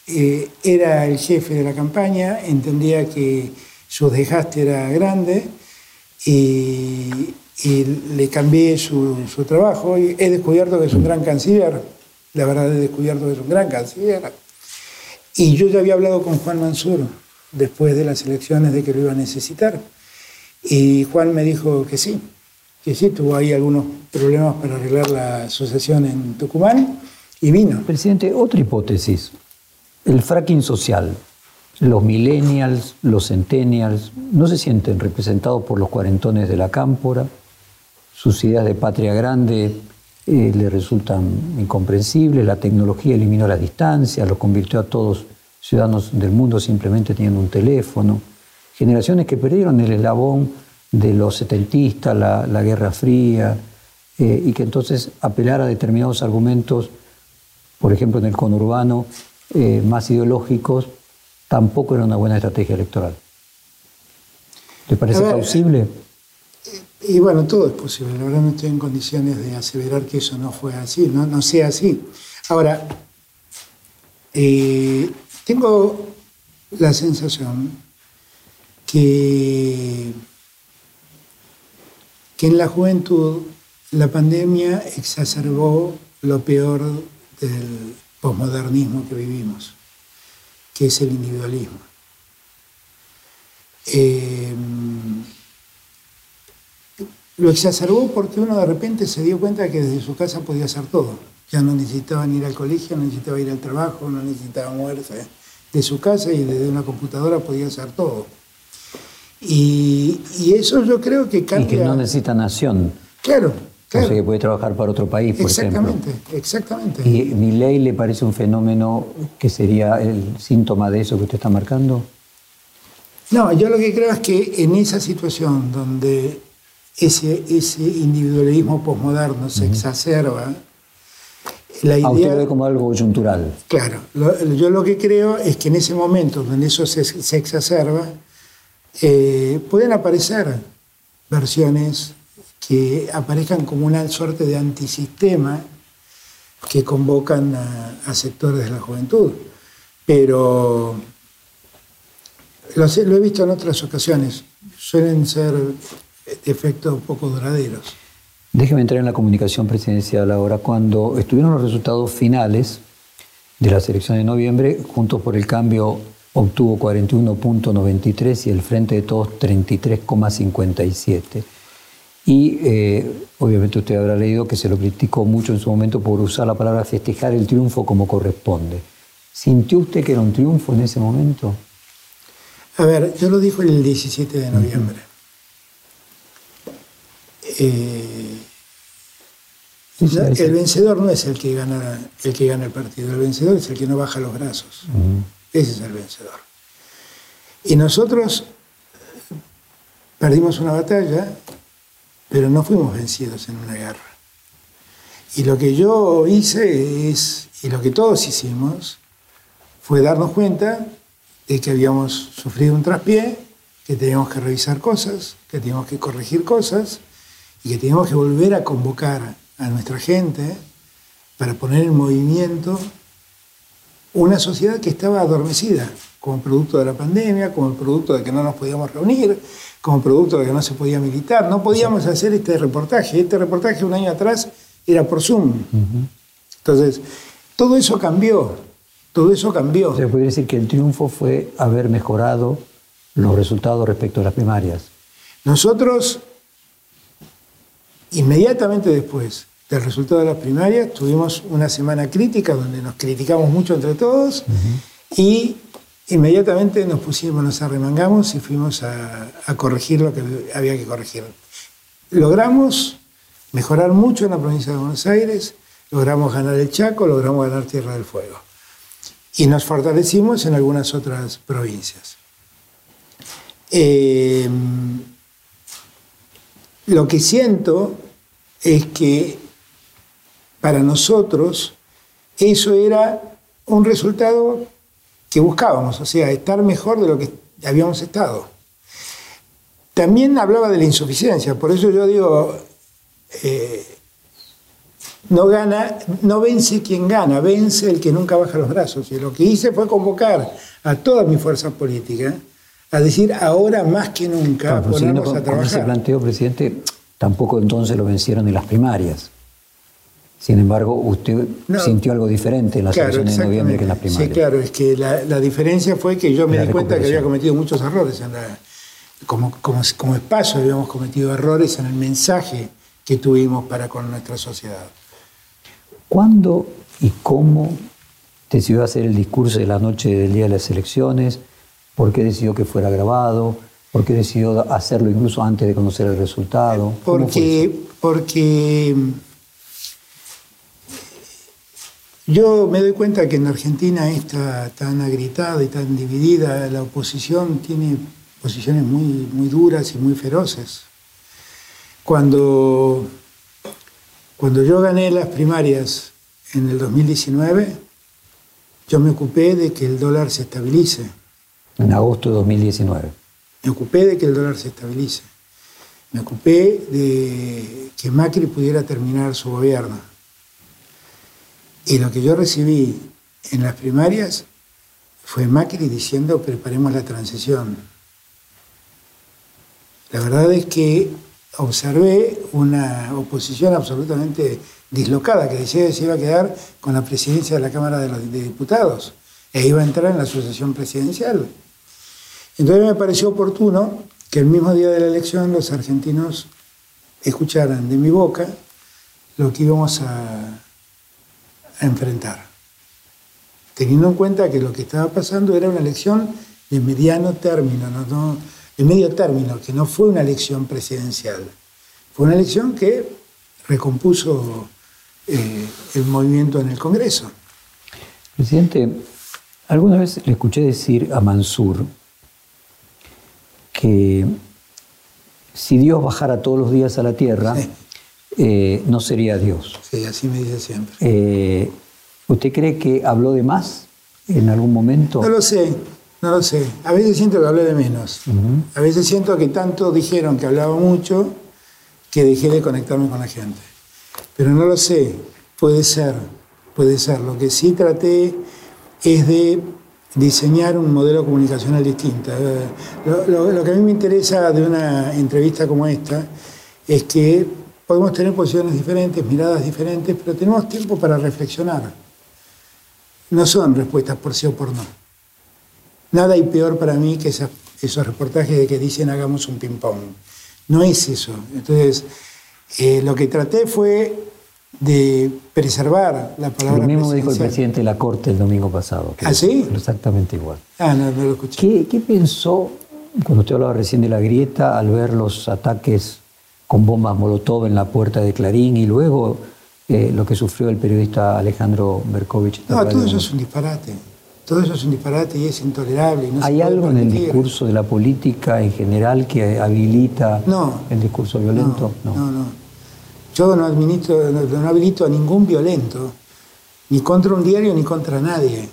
eh, era el jefe de la campaña, entendía que su desgaste era grande y, le cambié su, trabajo y he descubierto que es un gran canciller, la verdad he descubierto es un gran canciller. Y yo ya había hablado con Juan Mansur después de las elecciones de que lo iba a necesitar y Juan me dijo que sí, que sí, tuvo ahí algunos problemas para arreglar la asociación en Tucumán y vino. Presidente, otra hipótesis el fracking social. Los millennials, los centennials, no se sienten representados por los cuarentones de la cámpora, sus ideas de patria grande eh, le resultan incomprensibles, la tecnología eliminó la distancia, los convirtió a todos ciudadanos del mundo simplemente teniendo un teléfono, generaciones que perdieron el eslabón de los setentistas, la, Guerra Fría, eh, y que entonces apelar a determinados argumentos, por ejemplo en el conurbano, eh, más ideológicos, tampoco era una buena estrategia electoral. ¿Le parece plausible? Y bueno, todo es posible. La verdad no estoy en condiciones de aseverar que eso no fue así, no, no sea así. Ahora, eh, tengo la sensación que, que en la juventud la pandemia exacerbó lo peor del posmodernismo que vivimos, que es el individualismo. Eh, lo exacerbó porque uno de repente se dio cuenta que desde su casa podía hacer todo. Ya no necesitaban ir al colegio, no necesitaba ir al trabajo, no necesitaba moverse de su casa y desde una computadora podía hacer todo. Y, eso yo creo que cambia... Y que no necesita nación. Claro, o sea que puede trabajar para otro país, por exactamente, Exactamente, ¿Y mi ley le parece un fenómeno que sería el síntoma de eso que usted está marcando? No, yo lo que creo es que en esa situación donde ese, ese individualismo posmoderno se exacerba, la idea... A usted lo ve como algo coyuntural. Claro, yo lo que creo es que en ese momento donde eso se, se exacerba, eh, pueden aparecer versiones que aparezcan como una suerte de antisistema que convocan a, sectores de la juventud. Pero lo, he visto en otras ocasiones, suelen ser efectos poco duraderos. Déjeme entrar en la comunicación presidencial ahora. Cuando estuvieron los resultados finales de la selección de noviembre, Juntos por el Cambio obtuvo 41.93 y el Frente de Todos 33,57. Y eh, obviamente usted habrá leído que se lo criticó mucho en su momento por usar la palabra festejar el triunfo como corresponde. ¿Sintió usted que era un triunfo en ese momento? A ver, yo lo dijo el 17 de noviembre. Eh, el vencedor no es el que, gana, el que gana el partido, el vencedor es el que no baja los brazos. Ese es el vencedor. Y nosotros perdimos una batalla pero no fuimos vencidos en una guerra. Y lo que yo hice es, y lo que todos hicimos, fue darnos cuenta de que habíamos sufrido un traspié, que teníamos que revisar cosas, que teníamos que corregir cosas y que teníamos que volver a convocar a nuestra gente para poner en movimiento una sociedad que estaba adormecida como producto de la pandemia, como producto de que no nos podíamos reunir, como producto de que no se podía militar. No podíamos hacer este reportaje. Este reportaje un año atrás era por Zoom. Entonces, todo eso cambió. Todo eso cambió. Se puede decir que el triunfo fue haber mejorado los resultados respecto a las primarias. Nosotros, inmediatamente después del resultado de las primarias, tuvimos una semana crítica donde nos criticamos mucho entre todos y Inmediatamente nos pusimos, nos arremangamos y fuimos a, corregir lo que había que corregir. Logramos mejorar mucho en la provincia de Buenos Aires, logramos ganar el Chaco, logramos ganar Tierra del Fuego. Y nos fortalecimos en algunas otras provincias. Eh, lo que siento es que para nosotros eso era un resultado que buscábamos, o sea, estar mejor de lo que habíamos estado. También hablaba de la insuficiencia, por eso yo digo, eh, no gana, no vence quien gana, vence el que nunca baja los brazos. Y lo que hice fue convocar a todas mis fuerzas políticas a decir ahora más que nunca a trabajar. Cuando se planteó, presidente, tampoco entonces lo vencieron en las primarias. Sin embargo, usted sintió algo diferente en las elecciones de noviembre que en las primarias. Sí, claro, es que la, diferencia fue que yo me di cuenta que había cometido muchos errores. como, como, como espacio habíamos cometido errores en el mensaje que tuvimos para con nuestra sociedad. ¿Cuándo y cómo decidió hacer el discurso de la noche del día de las elecciones? ¿Por qué decidió que fuera grabado? ¿Por qué decidió hacerlo incluso antes de conocer el resultado? Porque, porque yo me doy cuenta que en Argentina está tan agrietada y tan dividida, la oposición tiene posiciones muy, muy duras y muy feroces. Cuando, cuando yo gané las primarias en el 2019, yo me ocupé de que el dólar se estabilice. En agosto de 2019. Me ocupé de que el dólar se estabilice. Me ocupé de que Macri pudiera terminar su gobierno. Y lo que yo recibí en las primarias fue Macri diciendo preparemos la transición. La verdad es que observé una oposición absolutamente dislocada, que decía que se iba a quedar con la presidencia de la Cámara de, los, Diputados e iba a entrar en la sucesión presidencial. Entonces me pareció oportuno que el mismo día de la elección los argentinos escucharan de mi boca lo que íbamos a, enfrentar, teniendo en cuenta que lo que estaba pasando era una elección de mediano término, no, de medio término, que no fue una elección presidencial, fue una elección que recompuso eh, el movimiento en el Congreso. Presidente, alguna vez le escuché decir a Mansur, que si Dios bajara todos los días a la tierra, eh, no sería Dios. Sí, así me dice siempre. Eh, ¿Usted cree que habló de más en algún momento? No lo sé, no lo sé. A veces siento que hablé de menos. A veces siento que tanto dijeron que hablaba mucho que dejé de conectarme con la gente. Pero no lo sé, puede ser, puede ser. Lo que sí traté es de diseñar un modelo comunicacional distinto. Eh, lo, que a mí me interesa de una entrevista como esta es que podemos tener posiciones diferentes, miradas diferentes, pero tenemos tiempo para reflexionar. No son respuestas por sí o por no. Nada hay peor para mí que esos reportajes de que dicen hagamos un ping-pong. No es eso. Entonces, eh, lo que traté fue de preservar la palabra Lo mismo dijo el presidente de la Corte el domingo pasado. ¿Ah, sí? Exactamente igual. Ah, no, no lo escuché. ¿Qué, ¿Qué, pensó, cuando usted hablaba recién de la grieta, al ver los ataques con bombas Molotov en la puerta de Clarín y luego eh, lo que sufrió el periodista Alejandro Berkovich? No, todo eso es un disparate. Todo eso es un disparate y es intolerable. ¿Hay algo en el discurso de la política en general que habilita el discurso violento? no. no. no. Yo no, administro, no, habilito a ningún violento, ni contra un diario ni contra nadie.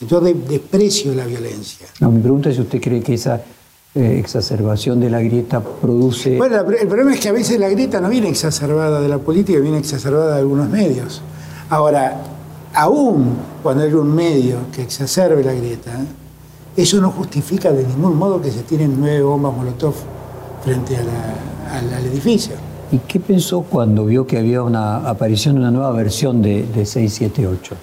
Yo desprecio la violencia. No, mi pregunta es si usted cree que esa eh, exacerbación de la grieta produce... Bueno, el problema es que a veces la grieta no viene exacerbada de la política, viene exacerbada de algunos medios. Ahora, aún cuando hay un medio que exacerbe la grieta, eso no justifica de ningún modo que se tiren nueve bombas Molotov frente al edificio. ¿Y qué pensó cuando vio que había una aparición de una nueva versión de, 678?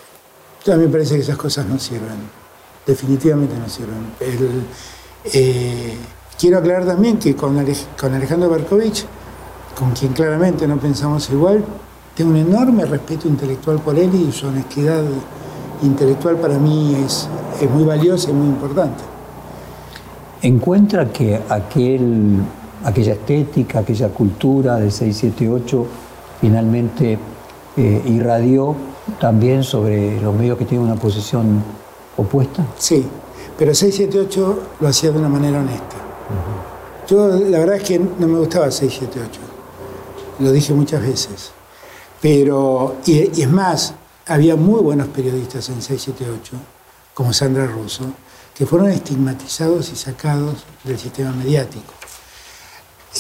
A mí me parece que esas cosas no sirven. Definitivamente no sirven. Eh, quiero aclarar también que con, Alejandro Berkovich, con quien claramente no pensamos igual, tengo un enorme respeto intelectual por él y su honestidad intelectual para mí es, es muy valiosa y muy importante. ¿Encuentra que aquel aquella estética, aquella cultura del 678 finalmente eh, irradió también sobre los medios que tienen una posición opuesta? Sí, Pero 678 lo hacía de una manera honesta. Yo la verdad es que no me gustaba 678, lo dije muchas veces. Pero, y, es más, había muy buenos periodistas en 678, como Sandra Russo, que fueron estigmatizados y sacados del sistema mediático.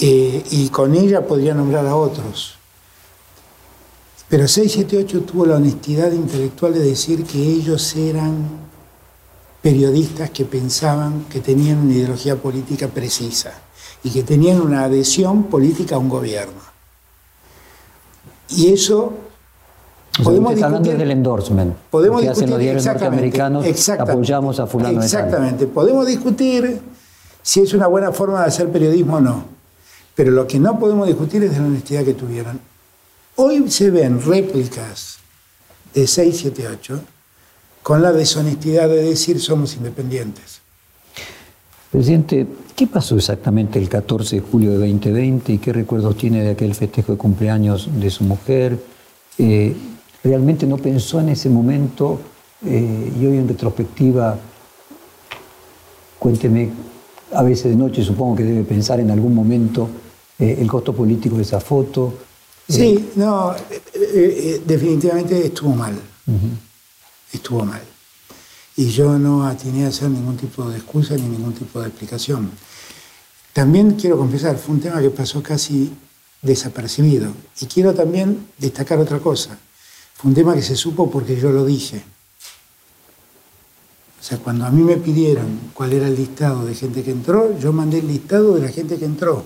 Eh, y con ella podría nombrar a otros. Pero 678 tuvo la honestidad intelectual de decir que ellos eran periodistas que pensaban que tenían una ideología política precisa y que tenían una adhesión política a un gobierno. Y eso podemos hablando del endorsement. Podemos que hacen los diarios norteamericanos, apoyamos a fulano Exactamente. Podemos discutir si es una buena forma de hacer periodismo o no. Pero lo que no podemos discutir es de la honestidad que tuvieron. Hoy se ven réplicas de 678 con la deshonestidad de decir somos independientes. Presidente, ¿qué pasó exactamente el 14 de julio de 2020 y qué recuerdos tiene de aquel festejo de cumpleaños de su mujer? Eh, ¿Realmente no pensó en ese momento eh, y hoy en retrospectiva, cuénteme, a veces de noche supongo que debe pensar en algún momento eh, el costo político de esa foto? Sí, no, definitivamente estuvo mal. Estuvo mal y yo no atiné a hacer ningún tipo de excusa ni ningún tipo de explicación. También quiero confesar, fue un tema que pasó casi desapercibido. Y quiero también destacar otra cosa. Fue un tema que se supo porque yo lo dije. O sea, cuando a mí me pidieron cuál era el listado de gente que entró, yo mandé el listado de la gente que entró.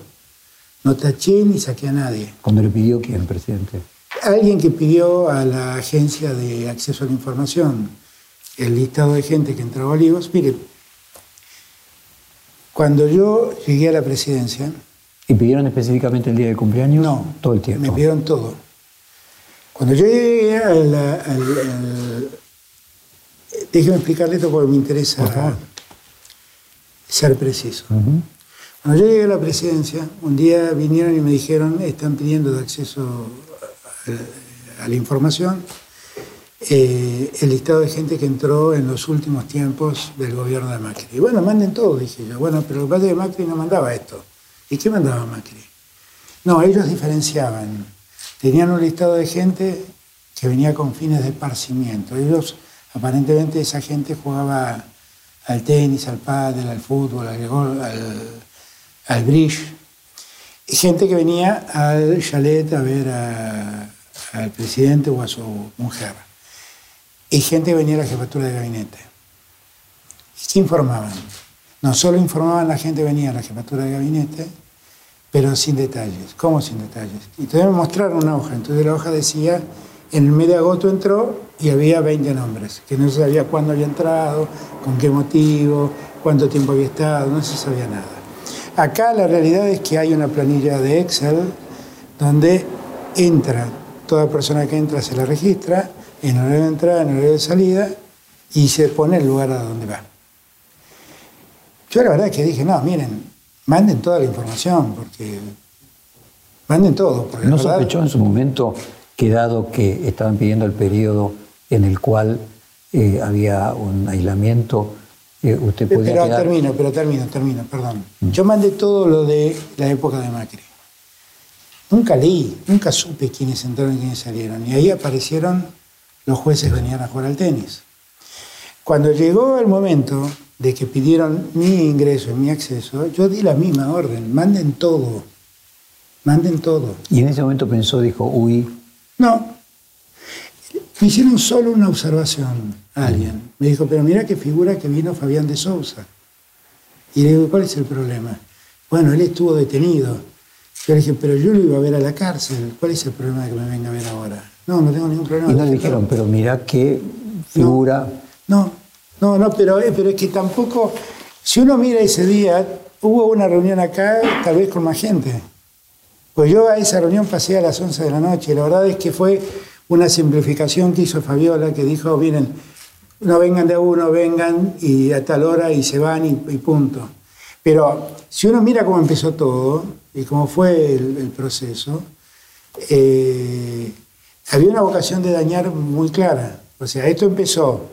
No taché ni saqué a nadie. ¿Cuándo le pidió quién, presidente? Alguien que pidió a la Agencia de Acceso a la Información el listado de gente que entraba a Olivos. Mire, cuando yo llegué a la presidencia... ¿Y pidieron específicamente el día de cumpleaños? No, todo el tiempo. Me pidieron todo. Cuando yo llegué al... déjeme explicarle esto porque me interesa ser preciso. Cuando yo llegué a la presidencia, un día vinieron y me dijeron, están pidiendo de acceso a la información eh, el listado de gente que entró en los últimos tiempos del gobierno de Macri. Y bueno, manden todo, dije yo. Bueno, pero el padre de Macri no mandaba esto. ¿Y qué mandaba Macri? No, ellos diferenciaban. Tenían un listado de gente que venía con fines de esparcimiento. Ellos, aparentemente, esa gente jugaba al tenis, al pádel, al fútbol, al, al, bridge. Y gente que venía al chalet a ver al presidente o a su mujer y gente que venía a la jefatura de gabinete. ¿Y qué informaban? No solo informaban la gente que venía a la jefatura de gabinete, pero sin detalles. ¿Cómo sin detalles? Y entonces me mostraron una hoja. Entonces la hoja decía, en el mes de agosto entró y había 20 nombres, que no se sabía cuándo había entrado, con qué motivo, cuánto tiempo había estado, no se sabía nada. Acá la realidad es que hay una planilla de Excel donde entra, toda persona que entra se la registra, en horario de entrada, en horario de salida, y se pone el lugar a donde va. Yo la verdad es que dije, no, miren, manden toda la información, porque manden todo. Porque ¿No sospechó en su momento que dado que estaban pidiendo el periodo en el cual eh, había un aislamiento, eh, usted podía Pero termino, pero termino, termino, perdón. Mm. Yo mandé todo lo de la época de Macri. Nunca leí, nunca supe quiénes entraron y quiénes salieron. Y ahí aparecieron los jueces venían a jugar al tenis. Cuando llegó el momento de que pidieron mi ingreso y mi acceso, yo di la misma orden, manden todo, manden todo. Y en ese momento pensó, dijo, uy. No, me hicieron solo una observación alguien. Me dijo, pero mira qué figura que vino Fabián de Sousa. Y le digo, ¿cuál es el problema? Bueno, él estuvo detenido. Yo le dije, pero yo lo iba a ver a la cárcel. ¿Cuál es el problema de que me venga a ver ahora? No, no tengo ningún problema. Y no le dijeron, pero mira qué figura. No, no, no, pero, eh, pero es que tampoco. Si uno mira ese día, hubo una reunión acá, tal vez con más gente. Pues yo a esa reunión pasé a las 11 de la noche. La verdad es que fue una simplificación que hizo Fabiola, que dijo, miren, no vengan de uno, vengan y a tal hora y se van y, punto. Pero si uno mira cómo empezó todo y cómo fue el, proceso, eh, había una vocación de dañar muy clara. O sea, esto empezó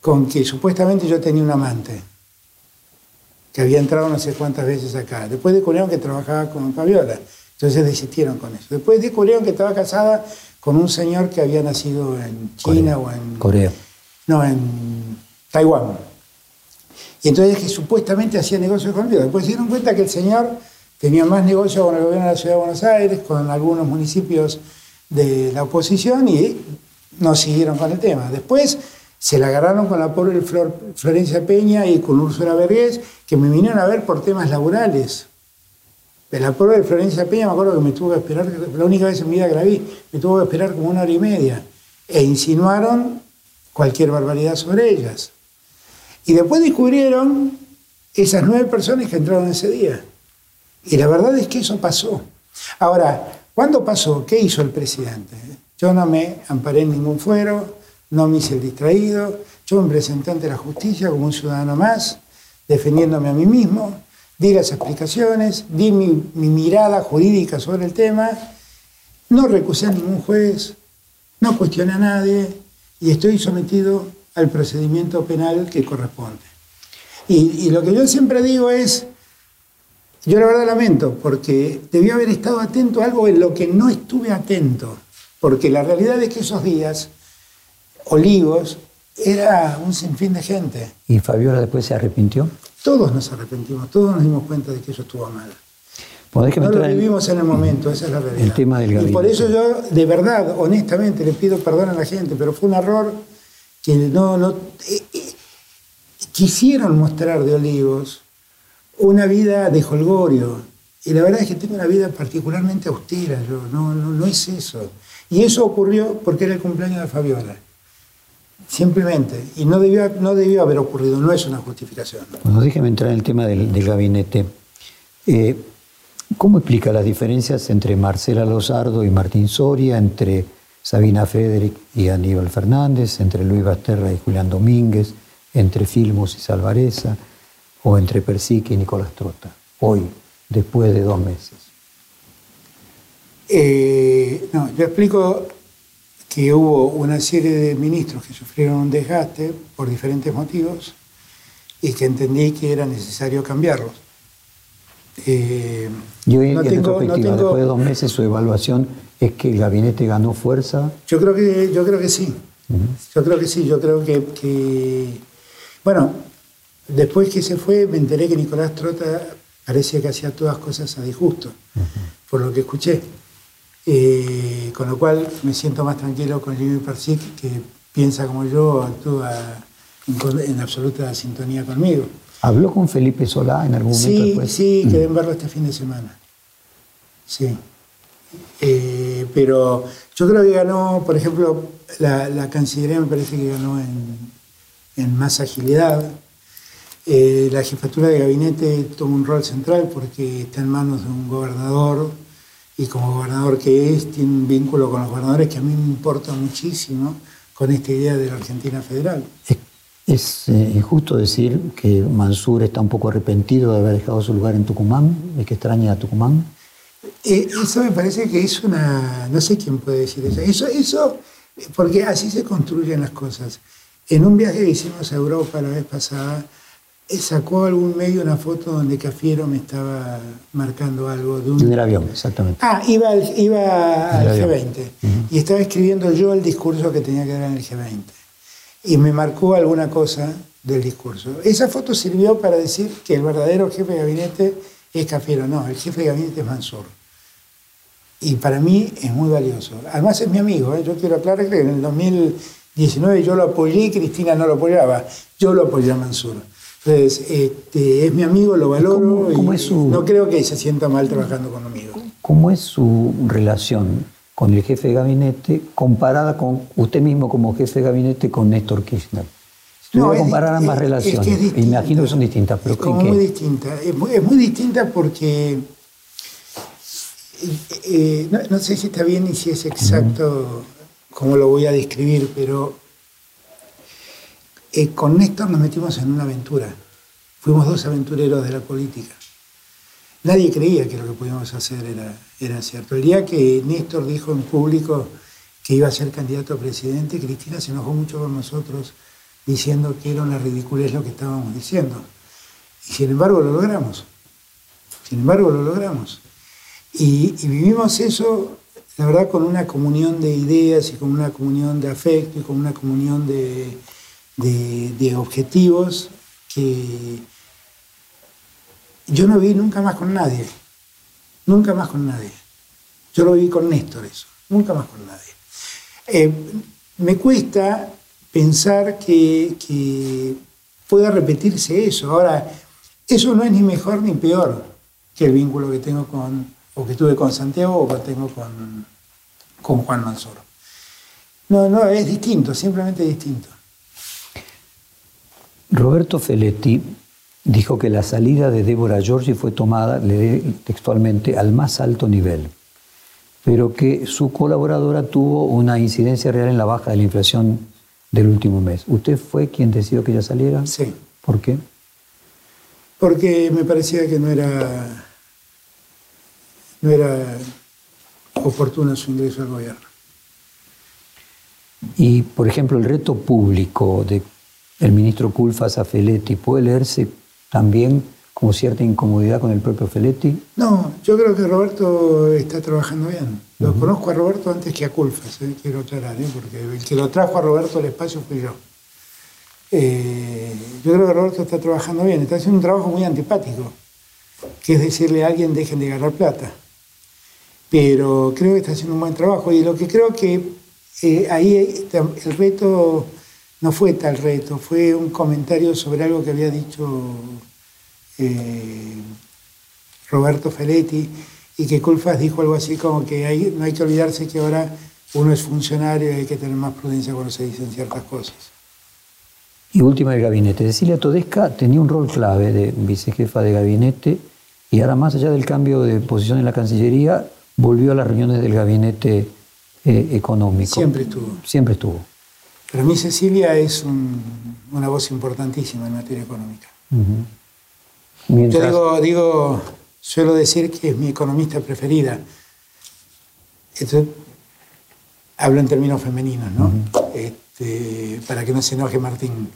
con que supuestamente yo tenía un amante. que había entrado no sé cuántas veces acá. Después descubrieron que trabajaba con Fabiola, entonces desistieron con eso. Después descubrieron que estaba casada con un señor que había nacido en China o en... Corea. No, en Taiwán. Y entonces que supuestamente hacía negocios con Dios. Después se dieron cuenta que el señor tenía más negocios con el gobierno de la Ciudad de Buenos Aires, con algunos municipios de la oposición y no siguieron con el tema. Después se la agarraron con la pobre Florencia Peña y con Úrsula Vergés, que me vinieron a ver por temas laborales. De la pobre Florencia Peña me acuerdo que me tuvo que esperar, la única vez en mi vida que la vi, me tuvo que esperar como una hora y media. E insinuaron cualquier barbaridad sobre ellas. Y después descubrieron esas nueve personas que entraron ese día. Y la verdad es que eso pasó. Ahora, ¿cuándo pasó? ¿Qué hizo el presidente? Yo no me amparé en ningún fuero, no me hice el distraído, yo me presenté ante la justicia como un ciudadano más, defendiéndome a mí mismo, di las explicaciones, di mi, mirada jurídica sobre el tema, no recusé a ningún juez, no cuestioné a nadie y estoy sometido al procedimiento penal que corresponde. Y, lo que yo siempre digo es, yo la verdad lamento, porque debió haber estado atento a algo en lo que no estuve atento, porque la realidad es que esos días, Olivos, era un sinfín de gente. ¿Y Fabiola después se arrepintió? Todos nos arrepentimos, todos nos dimos cuenta de que eso estuvo mal. no lo vivimos en el momento, esa es la realidad. El tema del y por eso yo, de verdad, honestamente, le pido perdón a la gente, pero fue un error que no, no eh, eh, quisieron mostrar de Olivos una vida de holgorio. Y la verdad es que tengo una vida particularmente austera, yo, no, no, no es eso. Y eso ocurrió porque era el cumpleaños de Fabiola. Simplemente. Y no debió, no debió haber ocurrido, no es una justificación. Bueno, déjeme entrar en el tema del, gabinete. Eh, ¿Cómo explica las diferencias entre Marcela Lozardo y Martín Soria, entre Sabina Frederick y Aníbal Fernández, entre Luis Basterra y Julián Domínguez, entre Filmos y Salvareza, o entre Persique y Nicolás Trota, hoy, después de dos meses? Eh, no, yo explico que hubo una serie de ministros que sufrieron un desgaste por diferentes motivos y que entendí que era necesario cambiarlos. Eh, y hoy, no tengo, después de dos meses, su evaluación es que el gabinete ganó fuerza. Yo creo que, yo creo que sí. Yo creo que sí. Yo creo que, Bueno, después que se fue, me enteré que Nicolás Trota parecía que hacía todas cosas a disgusto, por lo que escuché. Eh, con lo cual me siento más tranquilo con Jimmy Persic, que piensa como yo, actúa en, absoluta sintonía conmigo. ¿Habló con Felipe Solá en algún momento? Sí, sí, quedé en verlo este fin de semana. Sí. Eh, pero yo creo que ganó, por ejemplo, la, Cancillería me parece que ganó en, más agilidad. Eh, la jefatura de gabinete toma un rol central porque está en manos de un gobernador y como gobernador que es, tiene un vínculo con los gobernadores que a mí me importa muchísimo con esta idea de la Argentina federal. Es, eh, injusto decir que Mansur está un poco arrepentido de haber dejado su lugar en Tucumán, de que extraña a Tucumán. Eh, eso me parece que es una... no sé quién puede decir eso. Eso, eso, porque así se construyen las cosas. En un viaje que hicimos a Europa la vez pasada, sacó algún medio una foto donde Cafiero me estaba marcando algo de un... En el avión, exactamente. Ah, iba al, iba al G20 y estaba escribiendo yo el discurso que tenía que dar en el G20. Y me marcó alguna cosa del discurso. Esa foto sirvió para decir que el verdadero jefe de gabinete es Cafiero. No, el jefe de gabinete es Mansur. Y para mí es muy valioso. Además es mi amigo. ¿eh? Yo quiero aclarar que en el 2019 yo lo apoyé y Cristina no lo apoyaba. Yo lo apoyé a Mansur. Entonces, este, es mi amigo, lo valoro y no creo que se sienta mal trabajando conmigo. ¿Cómo es su relación con el jefe de gabinete comparada con usted mismo como jefe de gabinete con Néstor Kirchner? No, voy a comparar ambas relaciones. Imagino que son distintas, pero es muy distinta. Es muy, distinta porque eh, eh, no, sé si está bien y si es exacto como lo voy a describir, pero eh, con Néstor nos metimos en una aventura. Fuimos dos aventureros de la política. Nadie creía que lo que podíamos hacer era, era cierto. El día que Néstor dijo en público que iba a ser candidato a presidente, Cristina se enojó mucho con nosotros diciendo que era una ridiculez lo que estábamos diciendo. Y sin embargo lo logramos. Sin embargo lo logramos. Y, vivimos eso, la verdad, con una comunión de ideas y con una comunión de afecto y con una comunión de, de objetivos que yo no vi nunca más con nadie. Nunca más con nadie. Yo lo vi con Néstor eso. Nunca más con nadie. Eh, me cuesta pensar que, pueda repetirse eso. Ahora, eso no es ni mejor ni peor que el vínculo que tengo con, o que tuve con Santiago o que tengo con, con Juan Mansoro. No, no, es distinto, simplemente distinto. Roberto Feletti dijo que la salida de Débora Giorgi fue tomada, le textualmente, al más alto nivel pero que su colaboradora tuvo una incidencia real en la baja de la inflación del último mes. ¿Usted fue quien decidió que ella saliera? Sí. ¿Por qué? Porque me parecía que no era, no era oportuno su ingreso al gobierno. Y, por ejemplo, el reto público del ministro Culfas a Feletti puede leerse también como cierta incomodidad con el propio Feletti? No, yo creo que Roberto está trabajando bien. Lo conozco a Roberto antes que a Culfas, eh, quiero aclarar, ¿eh? porque el que lo trajo a Roberto al espacio fui yo. Eh, yo creo que Roberto está trabajando bien, está haciendo un trabajo muy antipático, que es decirle a alguien dejen de ganar plata. Pero creo que está haciendo un buen trabajo y lo que creo que ahí el reto no fue tal reto, fue un comentario sobre algo que había dicho eh, Roberto Feletti, y que Culfas dijo algo así como que hay, no hay que olvidarse que ahora uno es funcionario y hay que tener más prudencia cuando se dicen ciertas cosas. Y última del gabinete. Cecilia Todesca tenía un rol clave de vicejefa de gabinete y ahora más allá del cambio de posición en la Cancillería, volvió a las reuniones del gabinete eh, económico. Siempre estuvo. Siempre estuvo. Para mí Cecilia es una voz importantísima en materia económica. Yo digo, suelo decir que es mi economista preferida. Esto, hablo en términos femeninos, ¿no? Este, para que no se enoje Martín.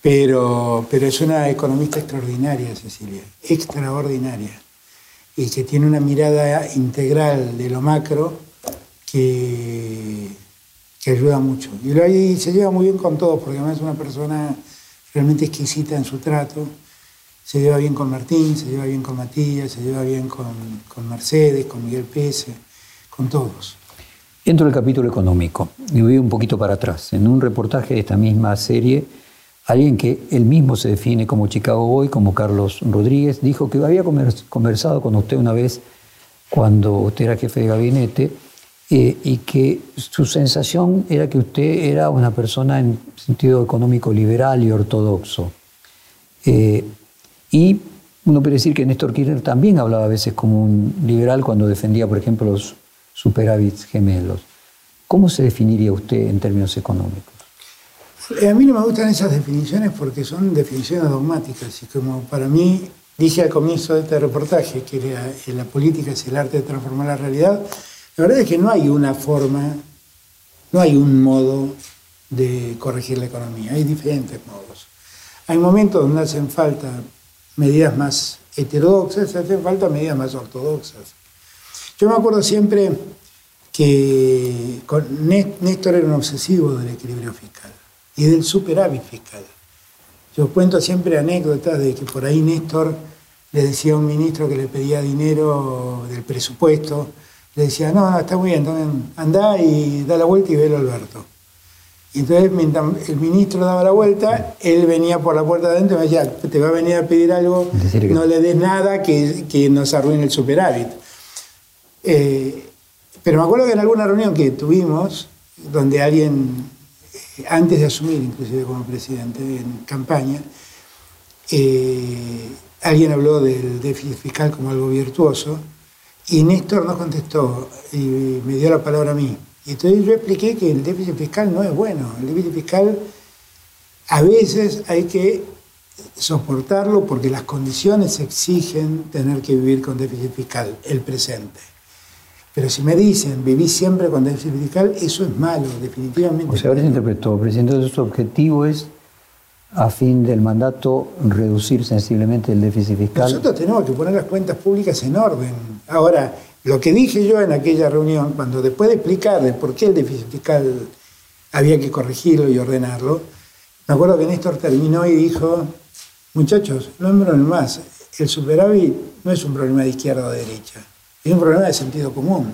Pero, pero es una economista extraordinaria, Cecilia, extraordinaria. Y que tiene una mirada integral de lo macro que, que ayuda mucho. Y, se lleva muy bien con todos, porque además es una persona realmente exquisita en su trato se lleva bien con Martín, se lleva bien con Matías, se lleva bien con, Mercedes, con Miguel Pese, con todos. Entro el capítulo económico y voy un poquito para atrás. En un reportaje de esta misma serie, alguien que él mismo se define como Chicago Boy, como Carlos Rodríguez, dijo que había conversado con usted una vez cuando usted era jefe de gabinete eh, y que su sensación era que usted era una persona en sentido económico liberal y ortodoxo. Eh, y uno puede decir que Néstor Kirchner también hablaba a veces como un liberal cuando defendía, por ejemplo, los superávits gemelos. ¿Cómo se definiría usted en términos económicos? Eh, a mí no me gustan esas definiciones porque son definiciones dogmáticas y como para mí dije al comienzo de este reportaje que la, la política es el arte de transformar la realidad, la verdad es que no hay una forma, no hay un modo de corregir la economía, hay diferentes modos. Hay momentos donde hacen falta medidas más heterodoxas, hacen falta medidas más ortodoxas. Yo me acuerdo siempre que Néstor era un obsesivo del equilibrio fiscal y del superávit fiscal. Yo cuento siempre anécdotas de que por ahí Néstor le decía a un ministro que le pedía dinero del presupuesto, le decía, no, no, está muy bien, anda y da la vuelta y velo Alberto. Y entonces, mientras el ministro daba la vuelta, él venía por la puerta de adentro y me decía, te va a venir a pedir algo, no le des nada que, que nos arruine el superávit. Eh, pero me acuerdo que en alguna reunión que tuvimos, donde alguien, eh, antes de asumir inclusive como presidente en campaña, eh, alguien habló del déficit fiscal como algo virtuoso, y Néstor no contestó y me dio la palabra a mí. Y entonces yo expliqué que el déficit fiscal no es bueno. El déficit fiscal a veces hay que soportarlo porque las condiciones exigen tener que vivir con déficit fiscal, el presente. Pero si me dicen, viví siempre con déficit fiscal, eso es malo, definitivamente. O sea, ahora se interpretó, presidente, su objetivo es a fin del mandato reducir sensiblemente el déficit fiscal? Nosotros tenemos que poner las cuentas públicas en orden. Ahora, lo que dije yo en aquella reunión, cuando después de explicarle por qué el déficit fiscal había que corregirlo y ordenarlo, me acuerdo que Néstor terminó y dijo, muchachos, no me más, el superávit no es un problema de izquierda o de derecha, es un problema de sentido común.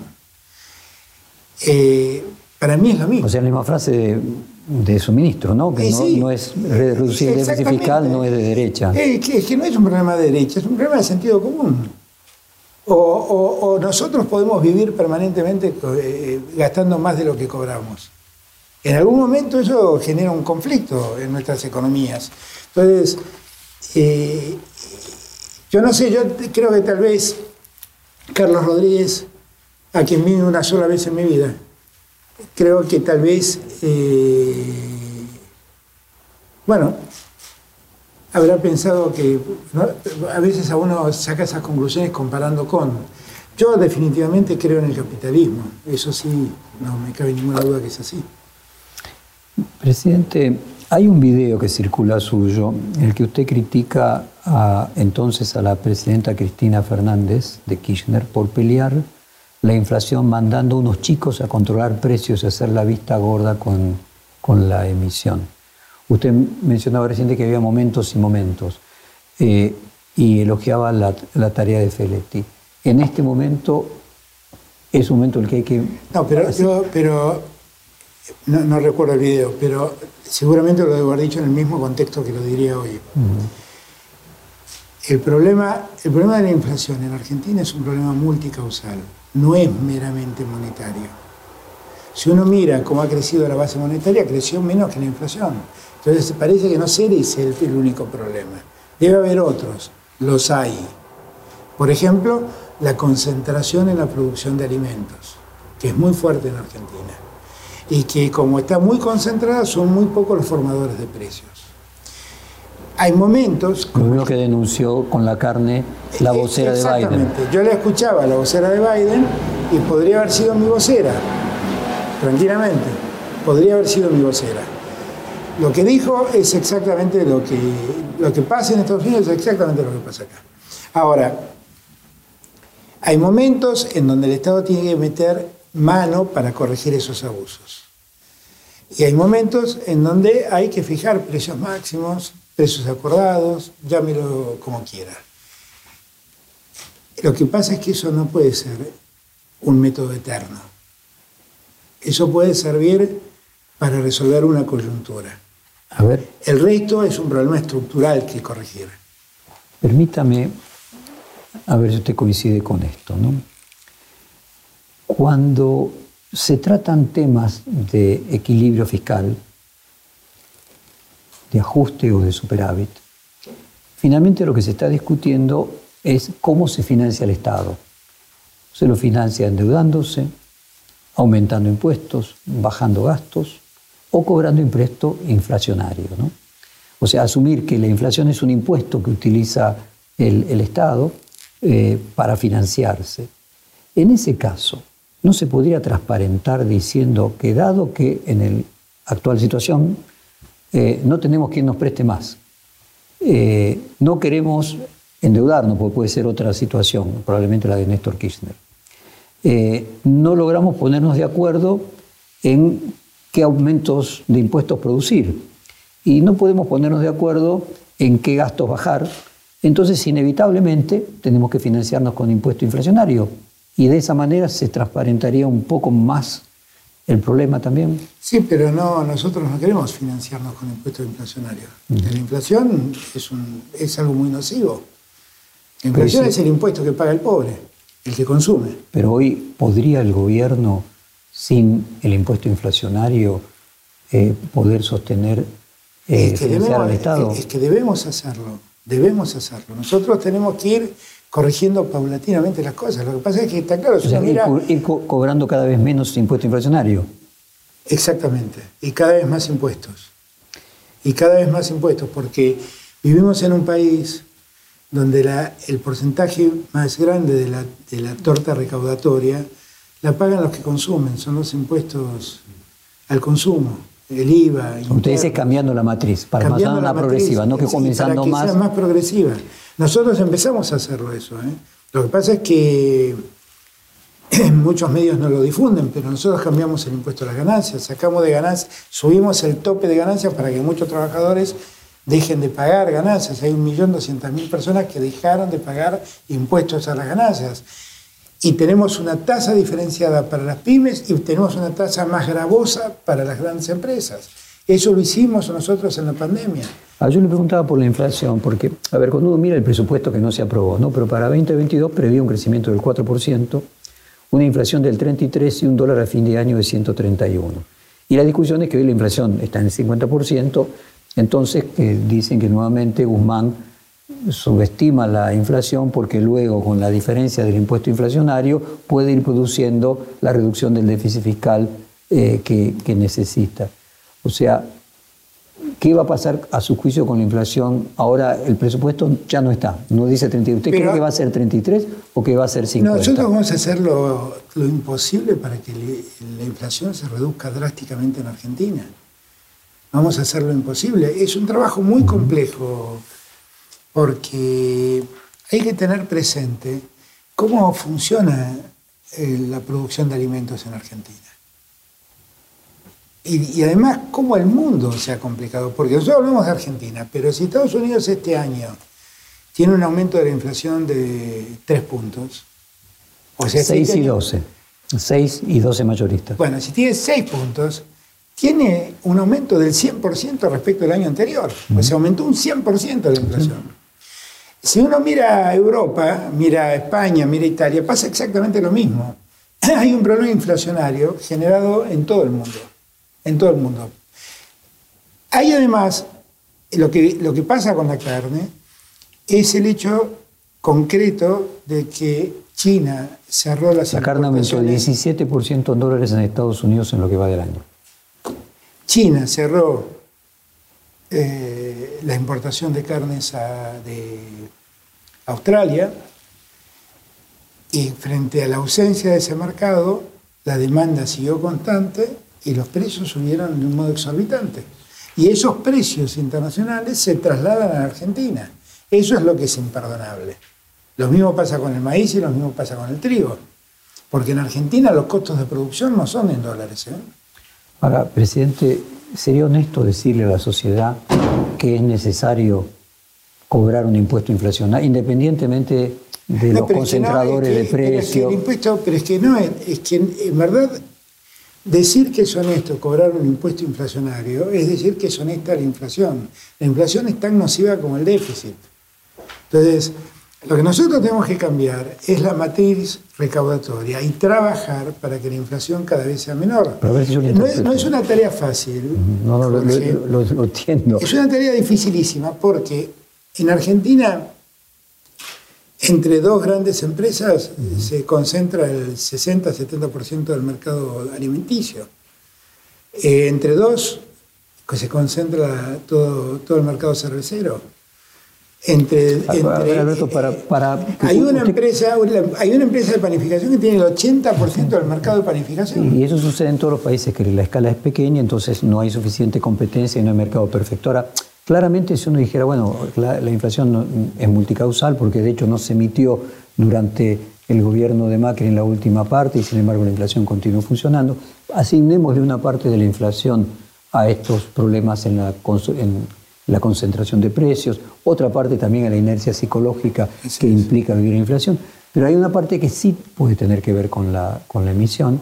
Eh, para mí es lo mismo. O sea, la misma frase de, su ministro, ¿no? Que no, es reducir el déficit fiscal, no es de derecha. Es que, no es un problema de derecha, es un problema de sentido común. O, nosotros podemos vivir permanentemente eh, gastando más de lo que cobramos. En algún momento eso genera un conflicto en nuestras economías. Entonces, eh, yo no sé, yo creo que tal vez Carlos Rodríguez, a quien vi una sola vez en mi vida, creo que tal vez, eh, bueno, habrá pensado que a veces a uno saca esas conclusiones comparando con. Yo definitivamente creo en el capitalismo, eso sí, no me cabe ninguna duda que es así. Presidente, hay un video que circula suyo en el que usted critica entonces a la presidenta Cristina Fernández de Kirchner por pelear la inflación mandando a unos chicos a controlar precios y hacer la vista gorda con, con la emisión. Usted mencionaba reciente que había momentos y momentos eh, y elogiaba la, tarea de Feletti. En este momento es un momento en el que hay que... No, pero, yo, pero no, recuerdo el video, pero seguramente lo debo haber dicho en el mismo contexto que lo diría hoy. el, problema, el problema de la inflación en Argentina es un problema multicausal no es meramente monetario. Si uno mira cómo ha crecido la base monetaria, creció menos que la inflación. Entonces parece que no ser ese el, el único problema. Debe haber otros, los hay. Por ejemplo, la concentración en la producción de alimentos, que es muy fuerte en Argentina. Y que como está muy concentrada, son muy pocos los formadores de precios. Hay momentos... Lo mismo que denunció con la carne la vocera de Biden. Yo le escuchaba la vocera de Biden y podría haber sido mi vocera, tranquilamente. Podría haber sido mi vocera. Lo que dijo es exactamente lo que, lo que pasa en Estados Unidos, es exactamente lo que pasa acá. Ahora, hay momentos en donde el Estado tiene que meter mano para corregir esos abusos. Y hay momentos en donde hay que fijar precios máximos, precios acordados, llámelo como quiera. Lo que pasa es que eso no puede ser un método eterno. Eso puede servir para resolver una coyuntura. A ver. El resto es un problema estructural que corregir. Permítame, a ver si usted coincide con esto, ¿no? Cuando se tratan temas de equilibrio fiscal, de ajuste o de superávit, finalmente lo que se está discutiendo es cómo se financia el Estado. Se lo financia endeudándose, aumentando impuestos, bajando gastos o cobrando impuesto inflacionario. O sea, asumir que la inflación es un impuesto que utiliza el, Estado eh, para financiarse. En ese caso, ¿no se podría transparentar diciendo que dado que en la actual situación eh, no tenemos quien nos preste más, eh, no queremos endeudarnos, porque puede ser otra situación, probablemente la de Néstor Kirchner. No logramos ponernos de acuerdo en qué aumentos de impuestos producir y no podemos ponernos de acuerdo en qué gastos bajar. Entonces, inevitablemente, tenemos que financiarnos con impuesto inflacionario y de esa manera se transparentaría un poco más el problema también. Sí, pero no, nosotros no queremos financiarnos con impuestos inflacionarios. La inflación es, un, es algo muy nocivo. La inflación es el impuesto que paga el pobre, el que consume. Pero hoy, ¿podría el gobierno, sin el impuesto inflacionario, eh, poder sostener eh, al Estado? Es, que debemos hacerlo, debemos hacerlo. Nosotros tenemos que ir corrigiendo paulatinamente las cosas. Lo que pasa es que está claro... ir, cobrando cada vez menos impuesto inflacionario. Exactamente, y cada vez más impuestos. Y cada vez más impuestos, porque vivimos en un país donde la, el porcentaje más grande de la, de la torta recaudatoria la pagan los que consumen, son los impuestos al consumo. el IVA. Ustedes es cambiando la matriz, para cambiando más progresiva, no que comenzando para que Sea más progresiva. Nosotros empezamos a hacerlo eso. ¿eh? Lo que pasa es que [clears throat] muchos medios no lo difunden, pero nosotros cambiamos el impuesto a las ganancias, sacamos de ganancias, subimos el tope de ganancias para que muchos trabajadores dejen de pagar ganancias. Hay 1.200.000 personas que dejaron de pagar impuestos a las ganancias. Y tenemos una tasa diferenciada para las pymes y tenemos una tasa más gravosa para las grandes empresas. Eso lo hicimos nosotros en la pandemia. Ah, yo le preguntaba por la inflación, porque, a ver, cuando uno mira el presupuesto que no se aprobó, ¿no? pero para 2022 prevé un crecimiento del 4%, una inflación del 33% y un dólar a fin de año de 131. Y la discusión es que hoy la inflación está en el 50%, entonces dicen que nuevamente Guzmán subestima la inflación porque luego con la diferencia del impuesto inflacionario puede ir produciendo la reducción del déficit fiscal eh, que, que necesita. O sea, ¿Qué va a pasar a su juicio con la inflación? Ahora el presupuesto ya no está, no dice 33. ¿Usted cree que va a ser 33 o que va a ser 50? nosotros vamos a hacer lo, imposible para que la inflación se reduzca drásticamente en Argentina. Vamos a hacer lo imposible. Es un trabajo muy complejo porque hay que tener presente cómo funciona eh, la producción de alimentos en Argentina. Y, además, cómo el mundo se ha complicado, porque nosotros hablamos de Argentina, pero si Estados Unidos este año tiene un aumento de la inflación de 3 puntos, o sea, 6 este y 12, 6 y 12 mayoristas. Bueno, si tiene 6 puntos, tiene un aumento del 100% respecto al año anterior, pues se aumentó un 100% la inflación. Si uno mira a Europa, mira a España, mira a Italia, pasa exactamente lo mismo. [clears throat] Hay un problema inflacionario generado en todo el mundo en todo el mundo. Hay además, lo que, lo que pasa con la carne es el hecho concreto de que China cerró las La carne aumentó 17% en dólares en Estados Unidos en lo que va del año. China cerró eh, la importación de carnes de Australia y frente a la ausencia de ese mercado, la demanda siguió constante y los precios subieron de un modo exorbitante. Y esos precios internacionales se trasladan a Argentina. Eso es lo que es imperdonable. Lo mismo pasa con el maíz y lo mismo pasa con el trigo. Porque en Argentina los costos de producción no son en dólares. ¿eh? Ahora, presidente, ¿sería honesto decirle a la sociedad que es necesario cobrar un impuesto inflacionario, independientemente de los concentradores de precios? Pero impuesto, pero es que no, es que en verdad Decir que es honesto cobrar un impuesto inflacionario es decir que es honesta la inflación. La inflación es tan nociva como el déficit. Entonces, lo que nosotros tenemos que cambiar es la matriz recaudatoria y trabajar para que la inflación cada vez sea menor. no, es, una tarea fácil. No, no, lo entiendo. Es una tarea dificilísima porque en Argentina entre dos grandes empresas se concentra el 60-70% del mercado alimenticio. Eh, entre dos que se concentra todo, todo el mercado cervecero. Entre, para, hay, una empresa, hay una empresa de panificación que tiene el 80% del mercado de panificación. Y eso sucede en todos los países, que la escala es pequeña, entonces no hay suficiente competencia y no hay mercado perfecto. Ahora, Claramente, si uno dijera, bueno, la, inflación es multicausal, porque de hecho no se emitió durante el gobierno de Macri en la última parte y sin embargo la inflación continúa funcionando, asignémosle una parte de la inflación a estos problemas en la, en la concentración de precios, otra parte también a la inercia psicológica que implica vivir la inflación, pero hay una parte que sí puede tener que ver con la, con la emisión.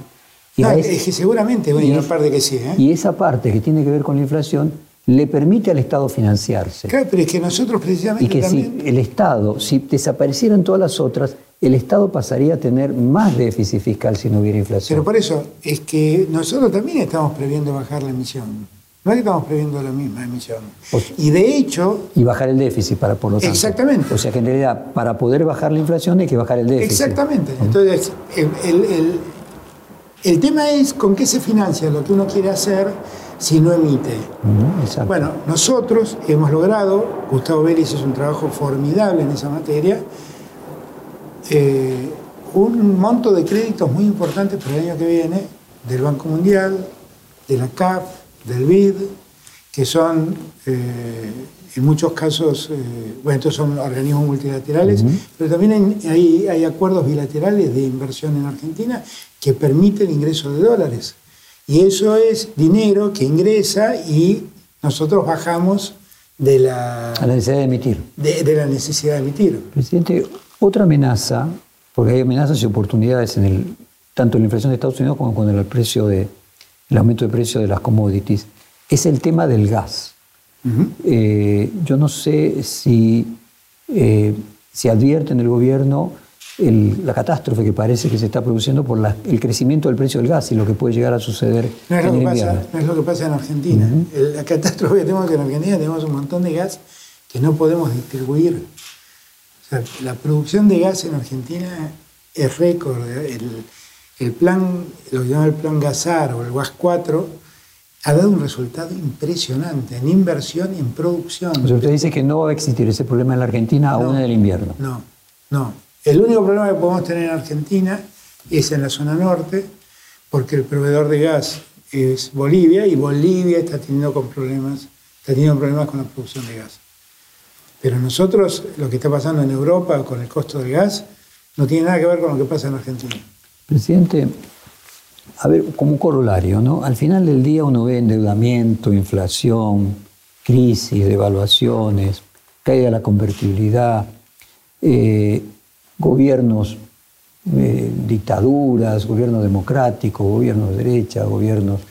Y es, que seguramente hay una parte que sí. ¿eh? Y esa parte que tiene que ver con la inflación le permite al Estado financiarse. Claro, pero es que nosotros precisamente. Y que si el Estado, si desaparecieran todas las otras, el Estado pasaría a tener más déficit fiscal si no hubiera inflación. Pero por eso es que nosotros también estamos previendo bajar la emisión. No es que estamos previendo la misma emisión. y de hecho... Y bajar el déficit, para por lo tanto. Exactamente. O sea que en realidad, para poder bajar la inflación hay que bajar el déficit. Exactamente. Entonces, el, el tema es con qué se financia lo que uno quiere hacer si no emite. bueno, nosotros hemos logrado, Gustavo Vélez hizo un trabajo formidable en esa materia, eh, un monto de créditos muy importante para el año que viene del Banco Mundial, de la CAF, del BID, que son eh, en muchos casos, eh, bueno, estos son organismos multilaterales, pero también hay, hay, acuerdos bilaterales de inversión en Argentina que permiten ingreso de dólares. Y eso es dinero que ingresa y nosotros bajamos de la, la necesidad de emitir. De, la necesidad de emitir. Presidente, otra amenaza, porque hay amenazas y oportunidades en el, tanto en la inflación de Estados Unidos como con el precio de, el aumento de precio de las commodities, es el tema del gas. Eh, yo no sé si eh, se advierte en el gobierno la catástrofe que parece que se está produciendo por el crecimiento del precio del gas y lo que puede llegar a suceder no es, lo que, pasa, no es lo que pasa en Argentina. La catástrofe que tenemos en Argentina tenemos un montón de gas que no podemos distribuir. la producción de gas en Argentina es récord. El, el plan, lo que llama el plan Gasar o el GAS 4, ha dado un resultado impresionante en inversión y en producción. usted dice que no va a existir ese problema en la Argentina aún en el invierno. No, no. El único problema que podemos tener en Argentina es en la zona norte, porque el proveedor de gas es Bolivia y Bolivia está teniendo con problemas, está teniendo problemas con la producción de gas. Pero nosotros, lo que está pasando en Europa con el costo del gas, no tiene nada que ver con lo que pasa en Argentina. Presidente, a ver, como corolario, ¿no? Al final del día uno ve endeudamiento, inflación, crisis, devaluaciones, caída de la convertibilidad, eh, gobiernos, eh, dictaduras, gobiernos democráticos, gobiernos de derecha, gobiernos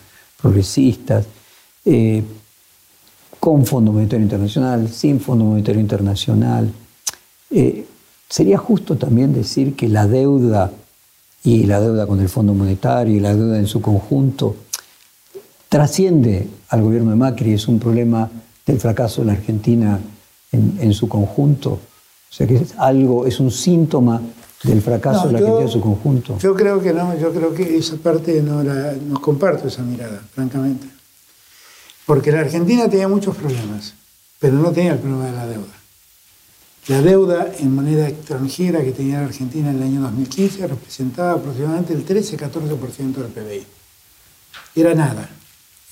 progresistas, eh, con Fondo Monetario Internacional, sin Fondo Monetario Internacional. sería justo también decir que la deuda y la deuda con el Fondo Monetario y la deuda en su conjunto trasciende al gobierno de Macri, es un problema del fracaso de la Argentina en, su conjunto. O sea que es algo, es un síntoma del fracaso de la Argentina en su conjunto. Yo creo que no, yo creo que esa parte no, la, no comparto esa mirada, francamente. Porque la Argentina tenía muchos problemas, pero no tenía el problema de la deuda. La deuda en moneda extranjera que tenía la Argentina en el año 2015 representaba aproximadamente el 13-14% del PBI. Era nada,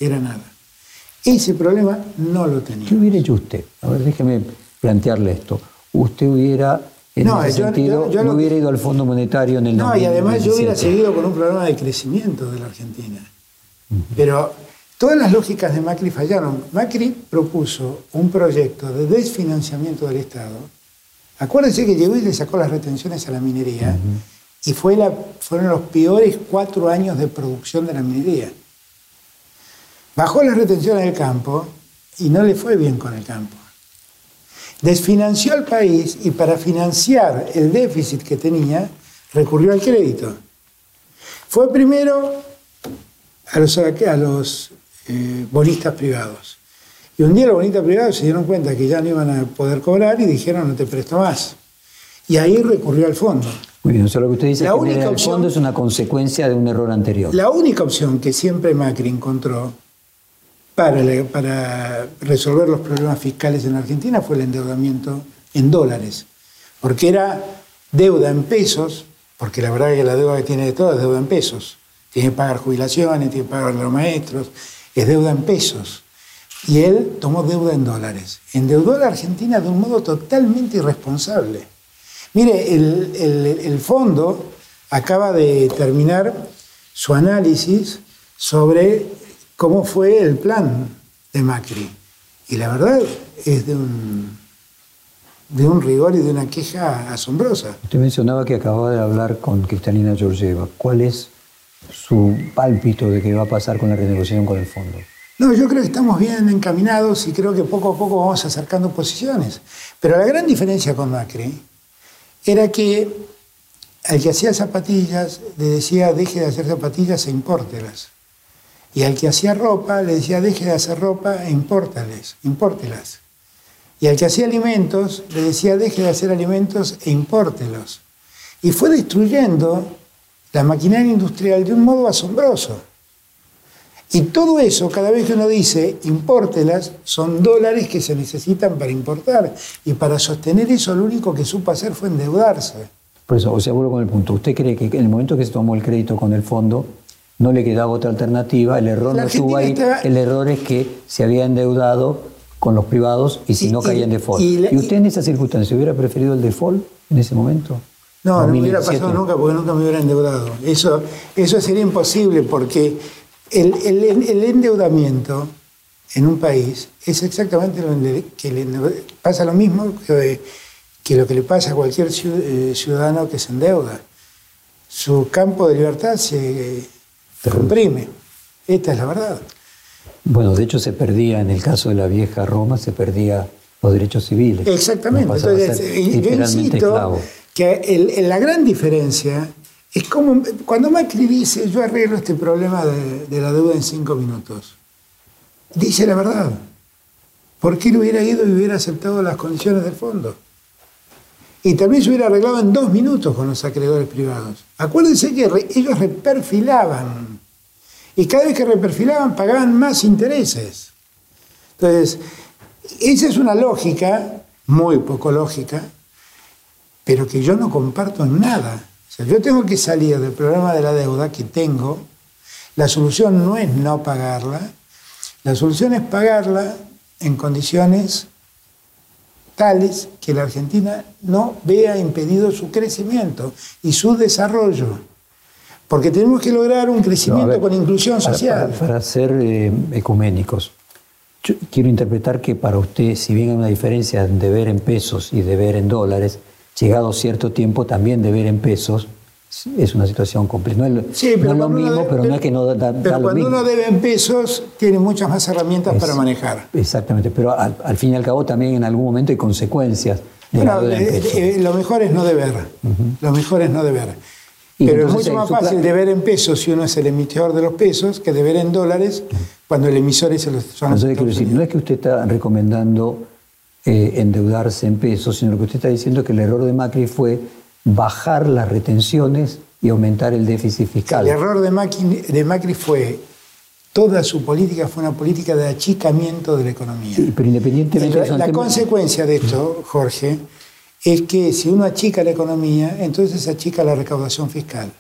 era nada. Ese problema no lo tenía. ¿Qué hubiera hecho usted? A ver, déjeme plantearle esto. Usted hubiera, en ese sentido, no hubiera ido al Fondo Monetario en el No, y además yo hubiera seguido con un programa de crecimiento de la Argentina. Pero todas las lógicas de Macri fallaron. Macri propuso un proyecto de desfinanciamiento del Estado Acuérdense que llegó y le sacó las retenciones a la minería y fue la, fueron los peores cuatro años de producción de la minería. Bajó las retenciones del campo y no le fue bien con el campo. Desfinanció al país y para financiar el déficit que tenía recurrió al crédito. Fue primero a los, a los eh, bonistas privados. Y un día los bonitos privados se dieron cuenta que ya no iban a poder cobrar y dijeron no te presto más. Y ahí recurrió al fondo. Muy bien, o sea, lo que usted dice es que el fondo es una consecuencia de un error anterior. La única opción que siempre Macri encontró para, para resolver los problemas fiscales en Argentina fue el endeudamiento en dólares. Porque era deuda en pesos, porque la verdad es que la deuda que tiene de todo es deuda en pesos. Tiene que pagar jubilaciones, tiene que pagar los maestros, es deuda en pesos. Y él tomó deuda en dólares. Endeudó a la Argentina de un modo totalmente irresponsable. Mire, el, fondo acaba de terminar su análisis sobre cómo fue el plan de Macri. Y la verdad es de un, de un rigor y de una queja asombrosa. Usted mencionaba que acababa de hablar con Cristalina Georgieva. ¿Cuál es su pálpito de qué va a pasar con la renegociación con el fondo? No, yo creo que estamos bien encaminados y creo que poco a poco vamos acercando posiciones. Pero la gran diferencia con Macri era que al que hacía zapatillas le decía deje de hacer zapatillas e impórtelas. Y al que hacía ropa le decía deje de hacer ropa e impórtales, impórtelas. Y al que hacía alimentos le decía deje de hacer alimentos e impórtelos. Y fue destruyendo la maquinaria industrial de un modo asombroso. Y todo eso, cada vez que uno dice impórtelas, son dólares que se necesitan para importar. Y para sostener eso, lo único que supo hacer fue endeudarse. Por eso, o sea, vuelvo con el punto. ¿Usted cree que en el momento que se tomó el crédito con el fondo, no le quedaba otra alternativa, el error no estuvo ahí, el error es que se había endeudado con los privados y si no caía en default. Y, usted en esa circunstancia hubiera preferido el default en ese momento? No, no me hubiera pasado nunca porque nunca me hubiera endeudado. Eso, eso sería imposible porque el, el, endeudamiento en un país es exactamente lo que le pasa lo mismo que, que, lo que le pasa a cualquier eh, ciudadano que se endeuda. Su campo de libertad se comprime. Esta es la verdad. Bueno, de hecho se perdía, en el caso de la vieja Roma, se perdía los derechos civiles. Exactamente. Entonces, yo insisto que la gran diferencia es como cuando Macri dice yo arreglo este problema de, la deuda en cinco minutos. Dice la verdad. ¿Por qué no hubiera ido y hubiera aceptado las condiciones del fondo? Y también se hubiera arreglado en dos minutos con los acreedores privados. Acuérdense que ellos reperfilaban. Y cada vez que reperfilaban pagaban más intereses. Entonces, esa es una lógica, muy poco lógica, pero que yo no comparto en nada. Sea, yo tengo que salir del problema de la deuda que tengo. La solución no es no pagarla, la solución es pagarla en condiciones tales que la Argentina no vea impedido su crecimiento y su desarrollo. Porque tenemos que lograr un crecimiento con inclusión social. Para, ser eh, ecuménicos, yo quiero interpretar que para usted, si bien hay una diferencia de ver en pesos y de ver en dólares, llegado cierto tiempo también de ver en pesos, es una situación compleja. No es, sí, lo mismo, pero, no es que no da, Pero cuando uno debe en pesos, tiene muchas más herramientas para manejar. Exactamente, pero al, fin y al cabo también en algún momento hay consecuencias. De eh, eh, lo mejor es no deber. Lo mejor es no deber. Pero es mucho más fácil deber en pesos si uno es el emisor de los pesos que deber en dólares cuando el emisor es el son No es que usted está recomendando eh, endeudarse en pesos, sino lo que usted está diciendo es que el error de Macri fue bajar las retenciones y aumentar el déficit fiscal. El error de Macri, de Macri fue, toda su política fue una política de achicamiento de la economía. pero independientemente la, la consecuencia de esto, Jorge, es que si uno achica la economía, entonces achica la recaudación fiscal.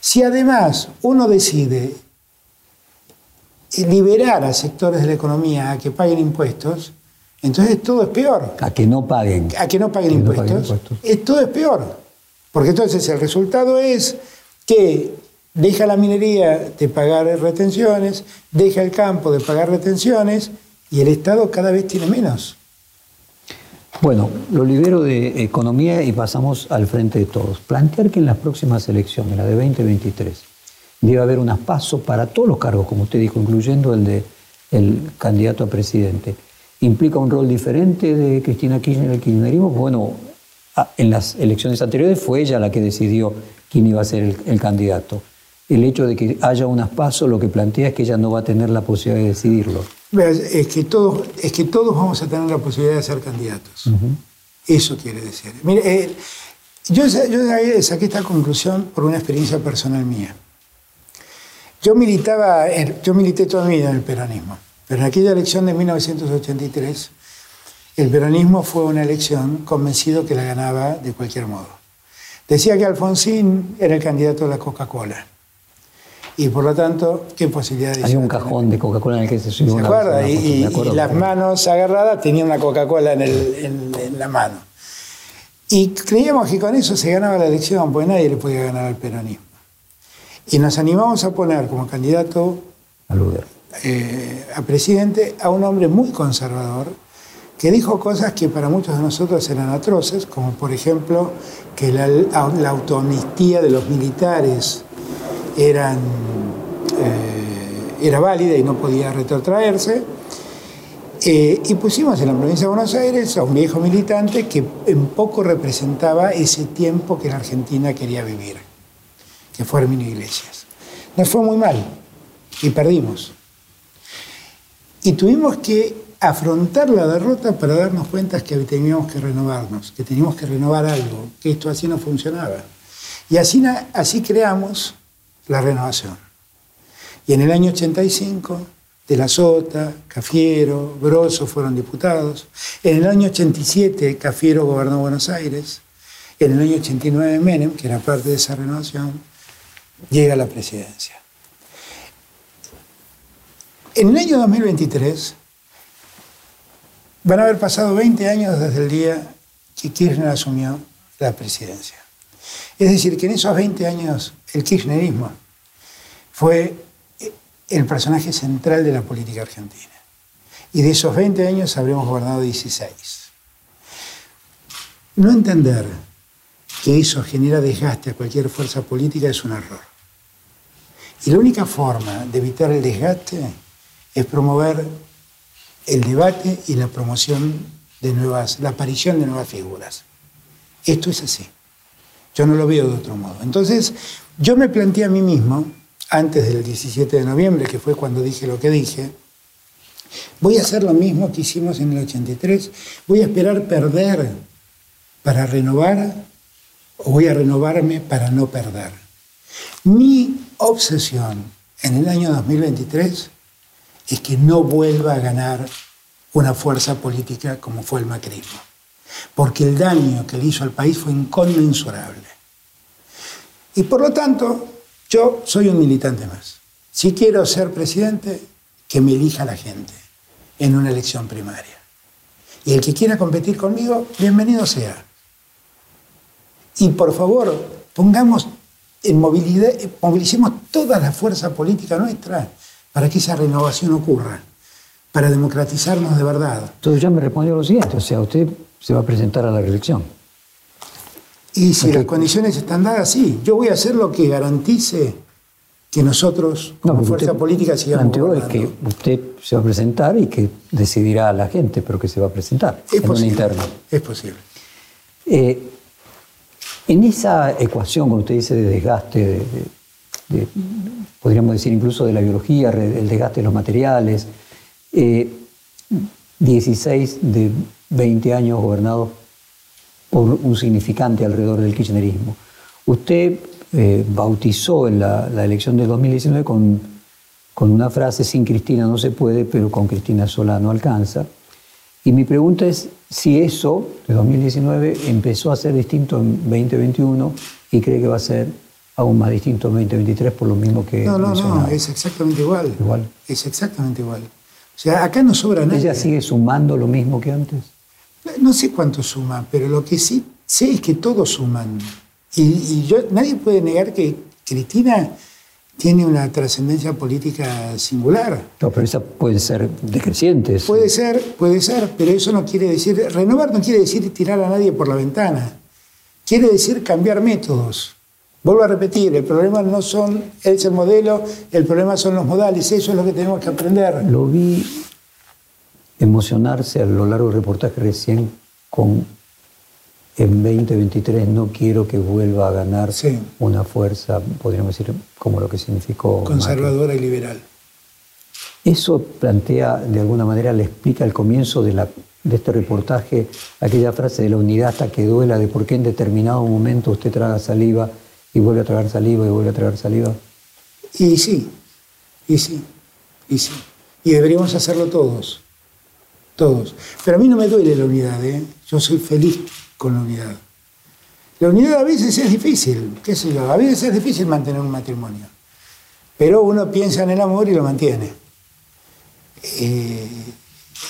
Si además uno decide liberar a sectores de la economía a que paguen impuestos, entonces todo es peor. A que no paguen. A que no paguen, impuestos, todo es peor. Porque entonces el resultado es que deja la minería de pagar retenciones, deja el campo de pagar retenciones y el Estado cada vez tiene menos. Bueno, lo libero de economía y pasamos al frente de todos. Plantear que en las próximas elecciones, la de 2023, debe haber unas pasos para todos los cargos, como usted dijo, incluyendo el de el candidato a presidente. ¿Implica un rol diferente de Cristina Kirchner el kirchnerismo? Bueno, Ah, en las elecciones anteriores fue ella la que decidió quién iba a ser el, candidato. El hecho de que haya unas pasos lo que plantea es que ella no va a tener la posibilidad de decidirlo. Es que todos, es que todos vamos a tener la posibilidad de ser candidatos. Eso quiere decir. Mire, eh, yo, yo saqué esta conclusión por una experiencia personal mía. Yo militaba, yo milité toda mi vida en el peronismo, pero en aquella elección de 1983 el peronismo fue una elección convencido que la ganaba de cualquier modo. Decía que Alfonsín era el candidato de la Coca-Cola. Y por lo tanto, ¿qué posibilidades Hay un cajón de Coca-Cola en el que se subió ¿Se acuerda? y, las manos agarradas tenían una Coca-Cola en, la mano. Y creíamos que con eso se ganaba la elección, porque nadie le podía ganar al peronismo. Y nos animamos a poner como candidato eh, a presidente a un hombre muy conservador, que dijo cosas que para muchos de nosotros eran atroces, como por ejemplo que la, autoamnistía de los militares eran, eh, era válida y no podía retrotraerse. Eh, y pusimos en la provincia de Buenos Aires a un viejo militante que en poco representaba ese tiempo que la Argentina quería vivir, que fue Herminio Iglesias. Nos fue muy mal y perdimos. Y tuvimos que afrontar la derrota para darnos cuenta que teníamos que renovarnos, que teníamos que renovar algo, que esto así no funcionaba. Y así, así creamos la renovación. Y en el año 85, De la Sota, Cafiero, Grosso fueron diputados. En el año 87, Cafiero gobernó Buenos Aires. En el año 89, Menem, que era parte de esa renovación, llega a la presidencia. En el año 2023 van a haber pasado 20 años desde el día que Kirchner asumió la presidencia. Es decir, que en esos 20 años el kirchnerismo fue el personaje central de la política argentina. Y de esos 20 años habremos gobernado 16. No entender que eso genera desgaste a cualquier fuerza política es un error. Y la única forma de evitar el desgaste es promover el debate y la promoción de nuevas, la aparición de nuevas figuras. Esto es así. Yo no lo veo de otro modo. Entonces, yo me planteé a mí mismo, antes del 17 de noviembre, que fue cuando dije lo que dije, voy a hacer lo mismo que hicimos en el 83, voy a esperar perder para renovar o voy a renovarme para no perder. Mi obsesión en el año 2023 es que no vuelva a ganar una fuerza política como fue el macrismo, porque el daño que le hizo al país fue inconmensurable. Y por lo tanto, yo soy un militante más. Si quiero ser presidente, que me elija la gente en una elección primaria. Y el que quiera competir conmigo, bienvenido sea. Y por favor, pongamos en movilidad, movilicemos toda la fuerza política nuestra para que esa renovación ocurra, para democratizarnos de verdad. Entonces ya me respondió lo siguiente, o sea, usted se va a presentar a la reelección. Y si las condiciones están dadas, sí. Yo voy a hacer lo que garantice que nosotros, como fuerza política, sigamos planteó es que usted se va a presentar y que decidirá a la gente, pero que se va a presentar es en posible, interno. Es posible. Eh, en esa ecuación, como usted dice, de desgaste, de, podríamos decir incluso de la biología, el desgaste de los materiales, 16 eh, de 20 años gobernados por un significante alrededor del kirchnerismo. Usted eh, bautizó en la, elección de 2019 con, con una frase, sin Cristina no se puede, pero con Cristina sola no alcanza. Y mi pregunta es si eso de 2019 empezó a ser distinto en 2021 y cree que va a ser aún más distinto en 2023 por lo mismo que... No, no, no, es exactamente igual. Igual. Es exactamente igual. O sea, acá no sobra nada. ¿Ella sigue sumando lo mismo que antes? No sé cuánto suma, pero lo que sí sé es que todos suman. Y, y yo, nadie puede negar que Cristina tiene una trascendencia política singular. No, pero esa puede ser decreciente. Puede ser, puede ser, pero eso no quiere decir, renovar no quiere decir tirar a nadie por la ventana, quiere decir cambiar métodos. Vuelvo a repetir, el problema no son, es el modelo, el problema son los modales, eso es lo que tenemos que aprender. Lo vi emocionarse a lo largo del reportaje recién con en 2023 no quiero que vuelva a ganar una fuerza, podríamos decir, como lo que significó. Conservadora y liberal. Eso plantea, de alguna manera, le explica el comienzo de, la, de este reportaje, aquella frase de la unidad hasta que duela, de por qué en determinado momento usted traga saliva y vuelve a tragar saliva y vuelve a tragar saliva. Y sí, y sí, y sí. Y deberíamos hacerlo todos, todos. Pero a mí no me duele la unidad, ¿eh? yo soy feliz con la unidad. La unidad a veces es difícil, qué sé yo, a veces es difícil mantener un matrimonio, pero uno piensa en el amor y lo mantiene. Eh,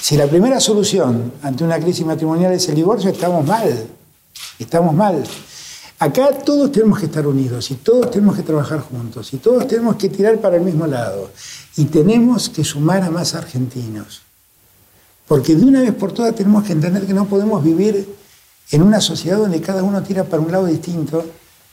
si la primera solución ante una crisis matrimonial es el divorcio, estamos mal, estamos mal. Acá todos tenemos que estar unidos y todos tenemos que trabajar juntos y todos tenemos que tirar para el mismo lado y tenemos que sumar a más argentinos. Porque de una vez por todas tenemos que entender que no podemos vivir en una sociedad donde cada uno tira para un lado distinto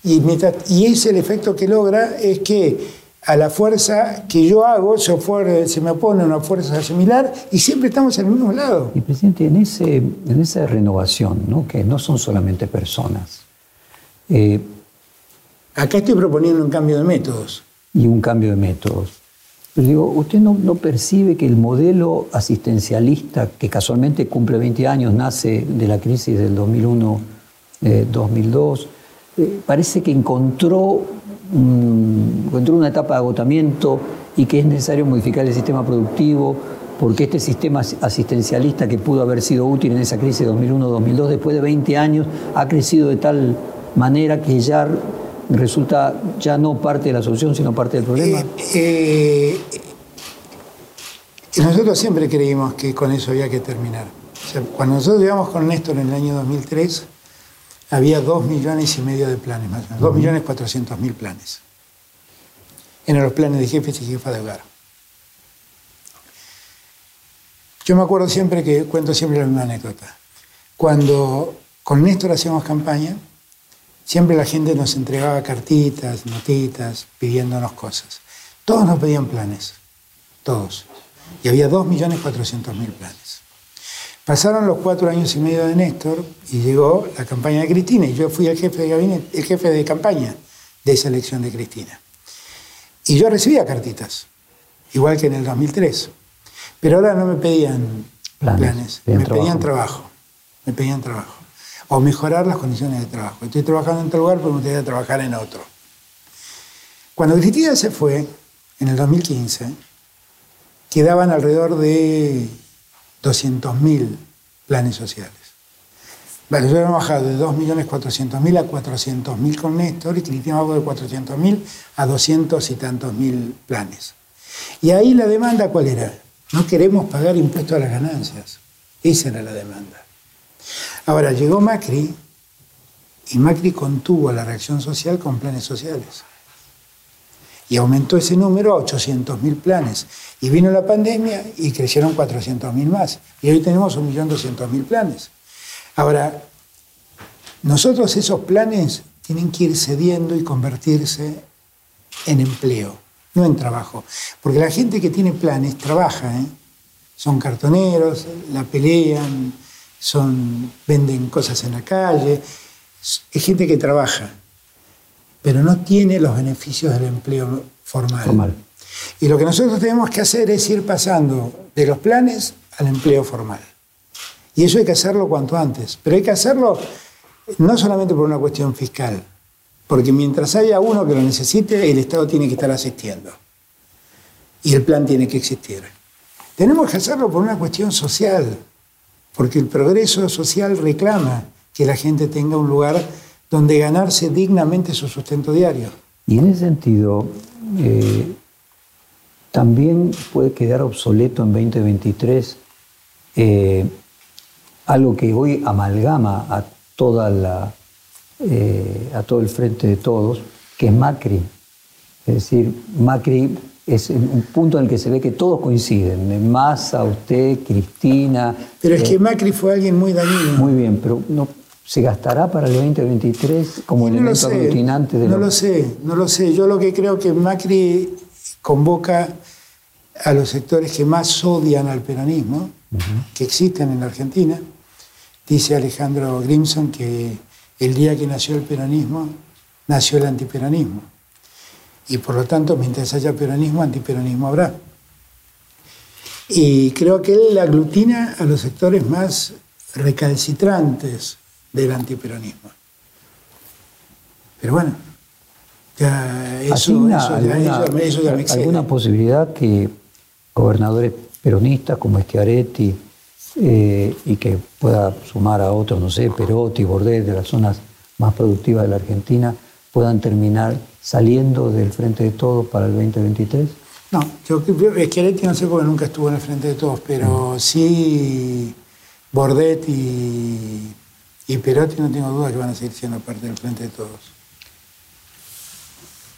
y, y ese el efecto que logra es que a la fuerza que yo hago se, se me opone una fuerza similar y siempre estamos en el mismo lado. Y presidente, en, ese, en esa renovación, ¿no? que no son solamente personas. Eh, Acá estoy proponiendo un cambio de métodos. Y un cambio de métodos. Pero digo, ¿usted no, percibe que el modelo asistencialista, que casualmente cumple 20 años, nace de la crisis del 2001-2002, eh, eh, parece que encontró, encontró una etapa de agotamiento y que es necesario modificar el sistema productivo? porque este sistema asistencialista que pudo haber sido útil en esa crisis de 2001-2002, después de 20 años, ha crecido de tal manera que ya resulta ya no parte de la solución, sino parte del problema? Eh, eh, Y nosotros siempre creímos que con eso había que terminar. cuando nosotros llegamos con Néstor en el año 2003, había dos millones y medio de planes, más o menos, dos millones cuatrocientos mil planes. En los planes de jefes y jefas de hogar. Yo me acuerdo siempre que cuento siempre la misma anécdota. Cuando con Néstor hacíamos campaña, siempre la gente nos entregaba cartitas, notitas, pidiéndonos cosas. Todos nos pedían planes, todos. Y había 2.400.000 planes. Pasaron los cuatro años y medio de Néstor y llegó la campaña de Cristina y yo fui el jefe de gabinete, el jefe de campaña de esa elección de Cristina. Y yo recibía cartitas, igual que en el 2003. Pero ahora no me pedían planes, me pedían trabajo, me pedían trabajo. O mejorar las condiciones de trabajo. Estoy trabajando en otro lugar, pero me gustaría trabajar en otro. Cuando Cristina se fue, en el 2015, quedaban alrededor de 200.000 planes sociales. Vale, yo he bajado de 2.400.000 a 400.000 con Néstor y Cristina bajó de 400.000 a 200 y tantos mil planes. Y ahí la demanda, ¿cuál era? No queremos pagar impuestos a las ganancias. Esa era la demanda. Ahora, llegó Macri y Macri contuvo la reacción social con planes sociales. Y aumentó ese número a 800.000 planes. Y vino la pandemia y crecieron 400.000 más. Y hoy tenemos 1.200.000 planes. Ahora, nosotros esos planes tienen que ir cediendo y convertirse en empleo no en trabajo. Porque la gente que tiene planes trabaja, ¿eh? son cartoneros, la pelean, son, venden cosas en la calle, es gente que trabaja, pero no tiene los beneficios del empleo formal. formal. Y lo que nosotros tenemos que hacer es ir pasando de los planes al empleo formal. Y eso hay que hacerlo cuanto antes, pero hay que hacerlo no solamente por una cuestión fiscal, porque mientras haya uno que lo necesite, el Estado tiene que estar asistiendo. Y el plan tiene que existir. Tenemos que hacerlo por una cuestión social, porque el progreso social reclama que la gente tenga un lugar donde ganarse dignamente su sustento diario. Y en ese sentido, eh, también puede quedar obsoleto en 2023 eh, algo que hoy amalgama a toda la eh, a todo el frente de todos, que es Macri. Es decir, Macri es un punto en el que se ve que todos coinciden, Massa, usted, Cristina. Pero es que eh, Macri fue alguien muy dañino. Muy bien, pero no, ¿se gastará para el 2023 como elemento aglutinante de No lo sé, no lo sé. Yo lo que creo que Macri convoca a los sectores que más odian al peronismo, que existen en la Argentina. Dice Alejandro Grimson que el día que nació el peronismo, nació el antiperonismo. Y por lo tanto, mientras haya peronismo, antiperonismo habrá. Y creo que él aglutina a los sectores más recalcitrantes del antiperonismo. Pero bueno, ya eso, ya, me ¿Alguna posibilidad que gobernadores peronistas como Schiaretti, eh, y que pueda sumar a otros, no sé, Perotti, Bordet, de las zonas más productivas de la Argentina, puedan terminar saliendo del frente de todos para el 2023? No, yo Schiaretti no sé porque nunca estuvo en el frente de todos, pero mm. sí Bordet y, y Perotti no tengo duda que van a seguir siendo parte del frente de todos.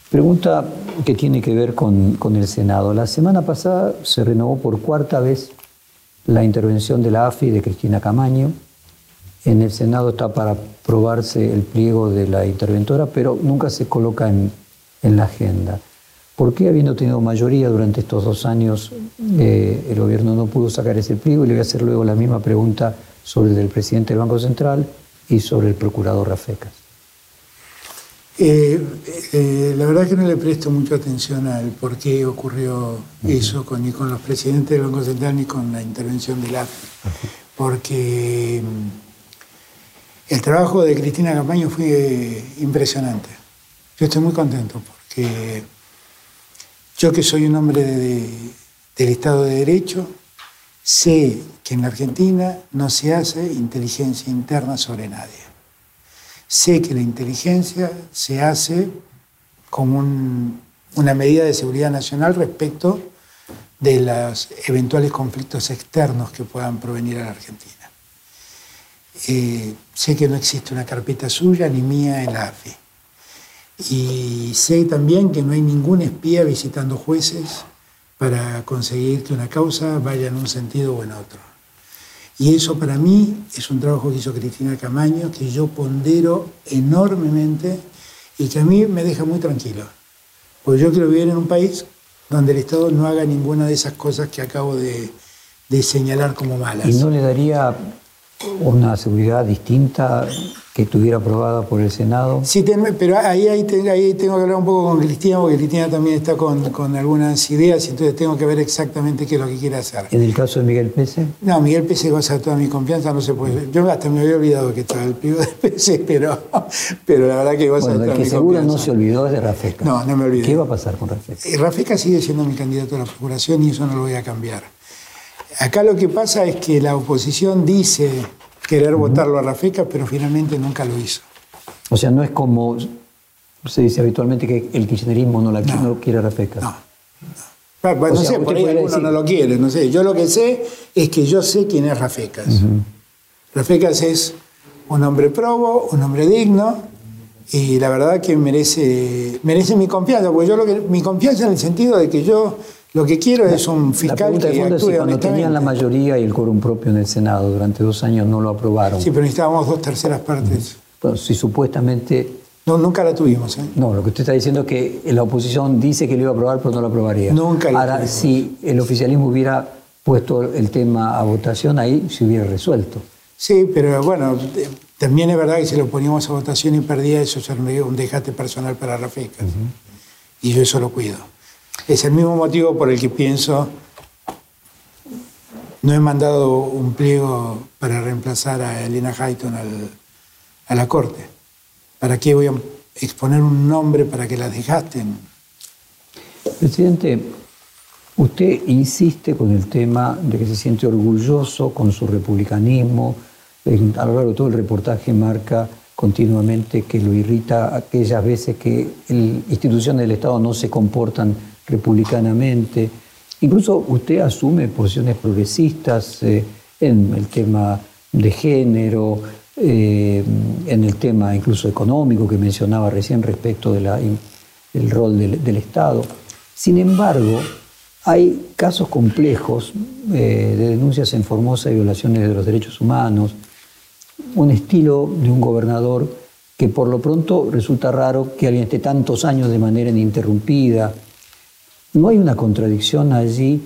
Pregunta que tiene que ver con, con el Senado. La semana pasada se renovó por cuarta vez la intervención de la AFI de Cristina Camaño. En el Senado está para aprobarse el pliego de la interventora, pero nunca se coloca en, la agenda. ¿Por qué, habiendo tenido mayoría durante estos dos años, eh, el gobierno no pudo sacar ese pliego? Y le voy a hacer luego la misma pregunta sobre el del presidente del Banco Central y sobre el procurador Rafecas. Eh, eh, la verdad es que no le presto mucha atención al por qué ocurrió eso con, ni con los presidentes del Banco Central ni con la intervención del AFI. Porque mm, el trabajo de Cristina Campaño fue impresionante. Yo estoy muy contento porque yo que soy un hombre del Estado de Derecho, sé que en la Argentina no se hace inteligencia interna sobre nadie. Sé que la inteligencia se hace como una medida de seguridad nacional respecto de los eventuales conflictos externos que puedan provenir a la Argentina. Eh, sé que no existe una carpeta suya ni mía en la AFI. Y sé también que no hay ningún espía visitando jueces para conseguir que una causa vaya en un sentido o en otro. Y eso para mí es un trabajo que hizo Cristina Camaño, que yo pondero enormemente y que a mí me deja muy tranquilo. Porque yo quiero vivir en un país donde el Estado no haga ninguna de esas cosas que acabo de, de señalar como malas. ¿Y no le daría una seguridad distinta que estuviera aprobada por el Senado. Sí, pero ahí, ahí, tengo, ahí tengo que hablar un poco con Cristina, porque Cristina también está con, con, algunas ideas, y entonces tengo que ver exactamente qué es lo que quiere hacer. ¿En el caso de Miguel Pese? No, Miguel Pese goza toda mi confianza, no se puede. Yo hasta me había olvidado que estaba el pliego de Pese, pero, [laughs] pero la verdad que goza bueno, toda el que seguro no se olvidó es de Rafeca. No, no me olvidé. ¿Qué va a pasar con Rafeca? Eh, Rafeca sigue siendo mi candidato a la Procuración y eso no lo voy a cambiar. Acá lo que pasa es que la oposición dice querer votarlo a Rafeca, pero finalmente nunca lo hizo. O sea, no es como se dice habitualmente que el kirchnerismo no, la, no. quiere a Rafeca. No. Bueno, no sé, por ahí alguno no lo quiere, no sé. Yo lo que sé es que yo sé quién es Rafecas. Rafecas es un hombre probo, un hombre digno, y la verdad que merece, merece mi confianza, porque yo lo que, mi confianza en el sentido de que yo lo que quiero es un fiscal que actúe es si cuando tenían la mayoría y el quórum propio en el Senado durante dos años no lo aprobaron. Sí, pero necesitábamos dos terceras partes. Bueno, si supuestamente... No, nunca la tuvimos. ¿eh? No, lo que usted está diciendo es que la oposición dice que lo iba a aprobar, pero no lo aprobaría. Nunca la Ahora, si el oficialismo hubiera puesto el tema a votación, ahí se hubiera resuelto. Sí, pero bueno, también es verdad que si lo poníamos a votación y perdía, eso sería un dejate personal para Rafecas. Y yo eso lo cuido. Es el mismo motivo por el que pienso, no he mandado un pliego para reemplazar a Elena Hayton a la Corte. ¿Para qué voy a exponer un nombre para que la dejasten? Presidente, usted insiste con el tema de que se siente orgulloso con su republicanismo. A lo largo de todo el reportaje marca continuamente que lo irrita aquellas veces que instituciones del Estado no se comportan republicanamente. Incluso usted asume posiciones progresistas eh, en el tema de género, eh, en el tema incluso económico que mencionaba recién respecto del rol del, Estado. Sin embargo, hay casos complejos eh, de denuncias en Formosa y violaciones de los derechos humanos, un estilo de un gobernador que por lo pronto resulta raro que alguien esté tantos años de manera ininterrumpida, ¿No hay una contradicción allí?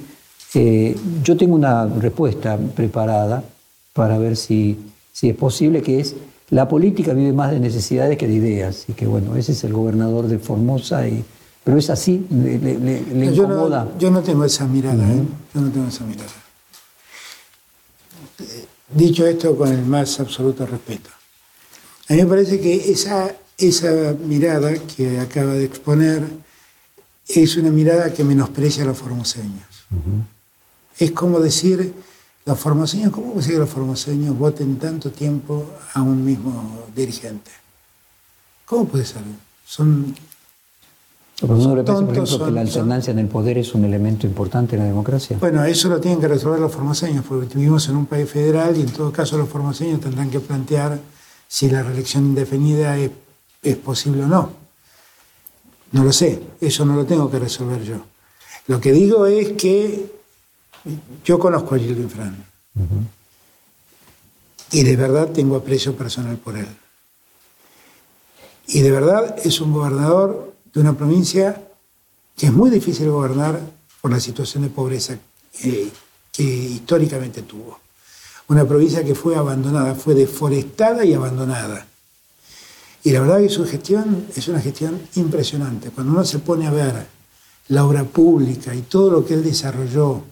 Eh, yo tengo una respuesta preparada para ver si, si es posible, que es la política vive más de necesidades que de ideas. Y que bueno, ese es el gobernador de Formosa, y, pero es así, le, incomoda. Yo no, tengo esa mirada, ¿eh? yo no tengo esa mirada. Dicho esto con el más absoluto respeto, a mí me parece que esa, esa mirada que acaba de exponer es una mirada que menosprecia a los formoseños. Es como decir, los formoseños, ¿cómo puede ser que los formoseños voten tanto tiempo a un mismo dirigente? ¿Cómo puede ser? Son ¿No le parece, por ejemplo, que la alternancia en el poder es un elemento importante en la democracia? Bueno, eso lo tienen que resolver los formoseños, porque vivimos en un país federal y en todo caso los formoseños tendrán que plantear si la reelección indefinida es posible o no. No lo sé, eso no lo tengo que resolver yo. Lo que digo es que yo conozco a Gildo Infran y de verdad tengo aprecio personal por él. Y de verdad es un gobernador de una provincia que es muy difícil gobernar por la situación de pobreza que, que históricamente tuvo. Una provincia que fue abandonada, fue deforestada y abandonada y la verdad que su gestión es una gestión impresionante. Cuando uno se pone a ver la obra pública y todo lo que él desarrolló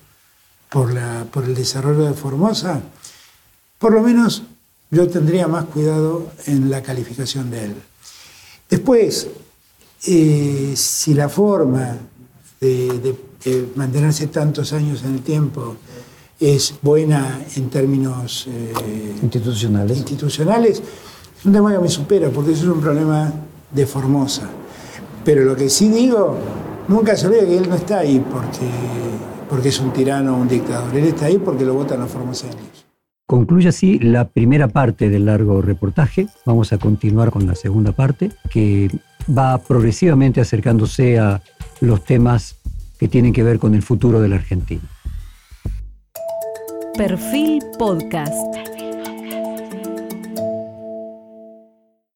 por, la, por el desarrollo de Formosa, por lo menos yo tendría más cuidado en la calificación de él. Después, eh, si la forma de, mantenerse tantos años en el tiempo es buena en términos eh, institucionales. institucionales, es un tema que me supera, porque eso es un problema de Formosa. Pero lo que sí digo nunca se olvida que él no está ahí porque, porque es un tirano o un dictador. Él está ahí porque lo votan los formoseños. Concluye así la primera parte del largo reportaje. Vamos a continuar con la segunda parte, que va progresivamente acercándose a los temas que tienen que ver con el futuro de la Argentina. Perfil Podcast.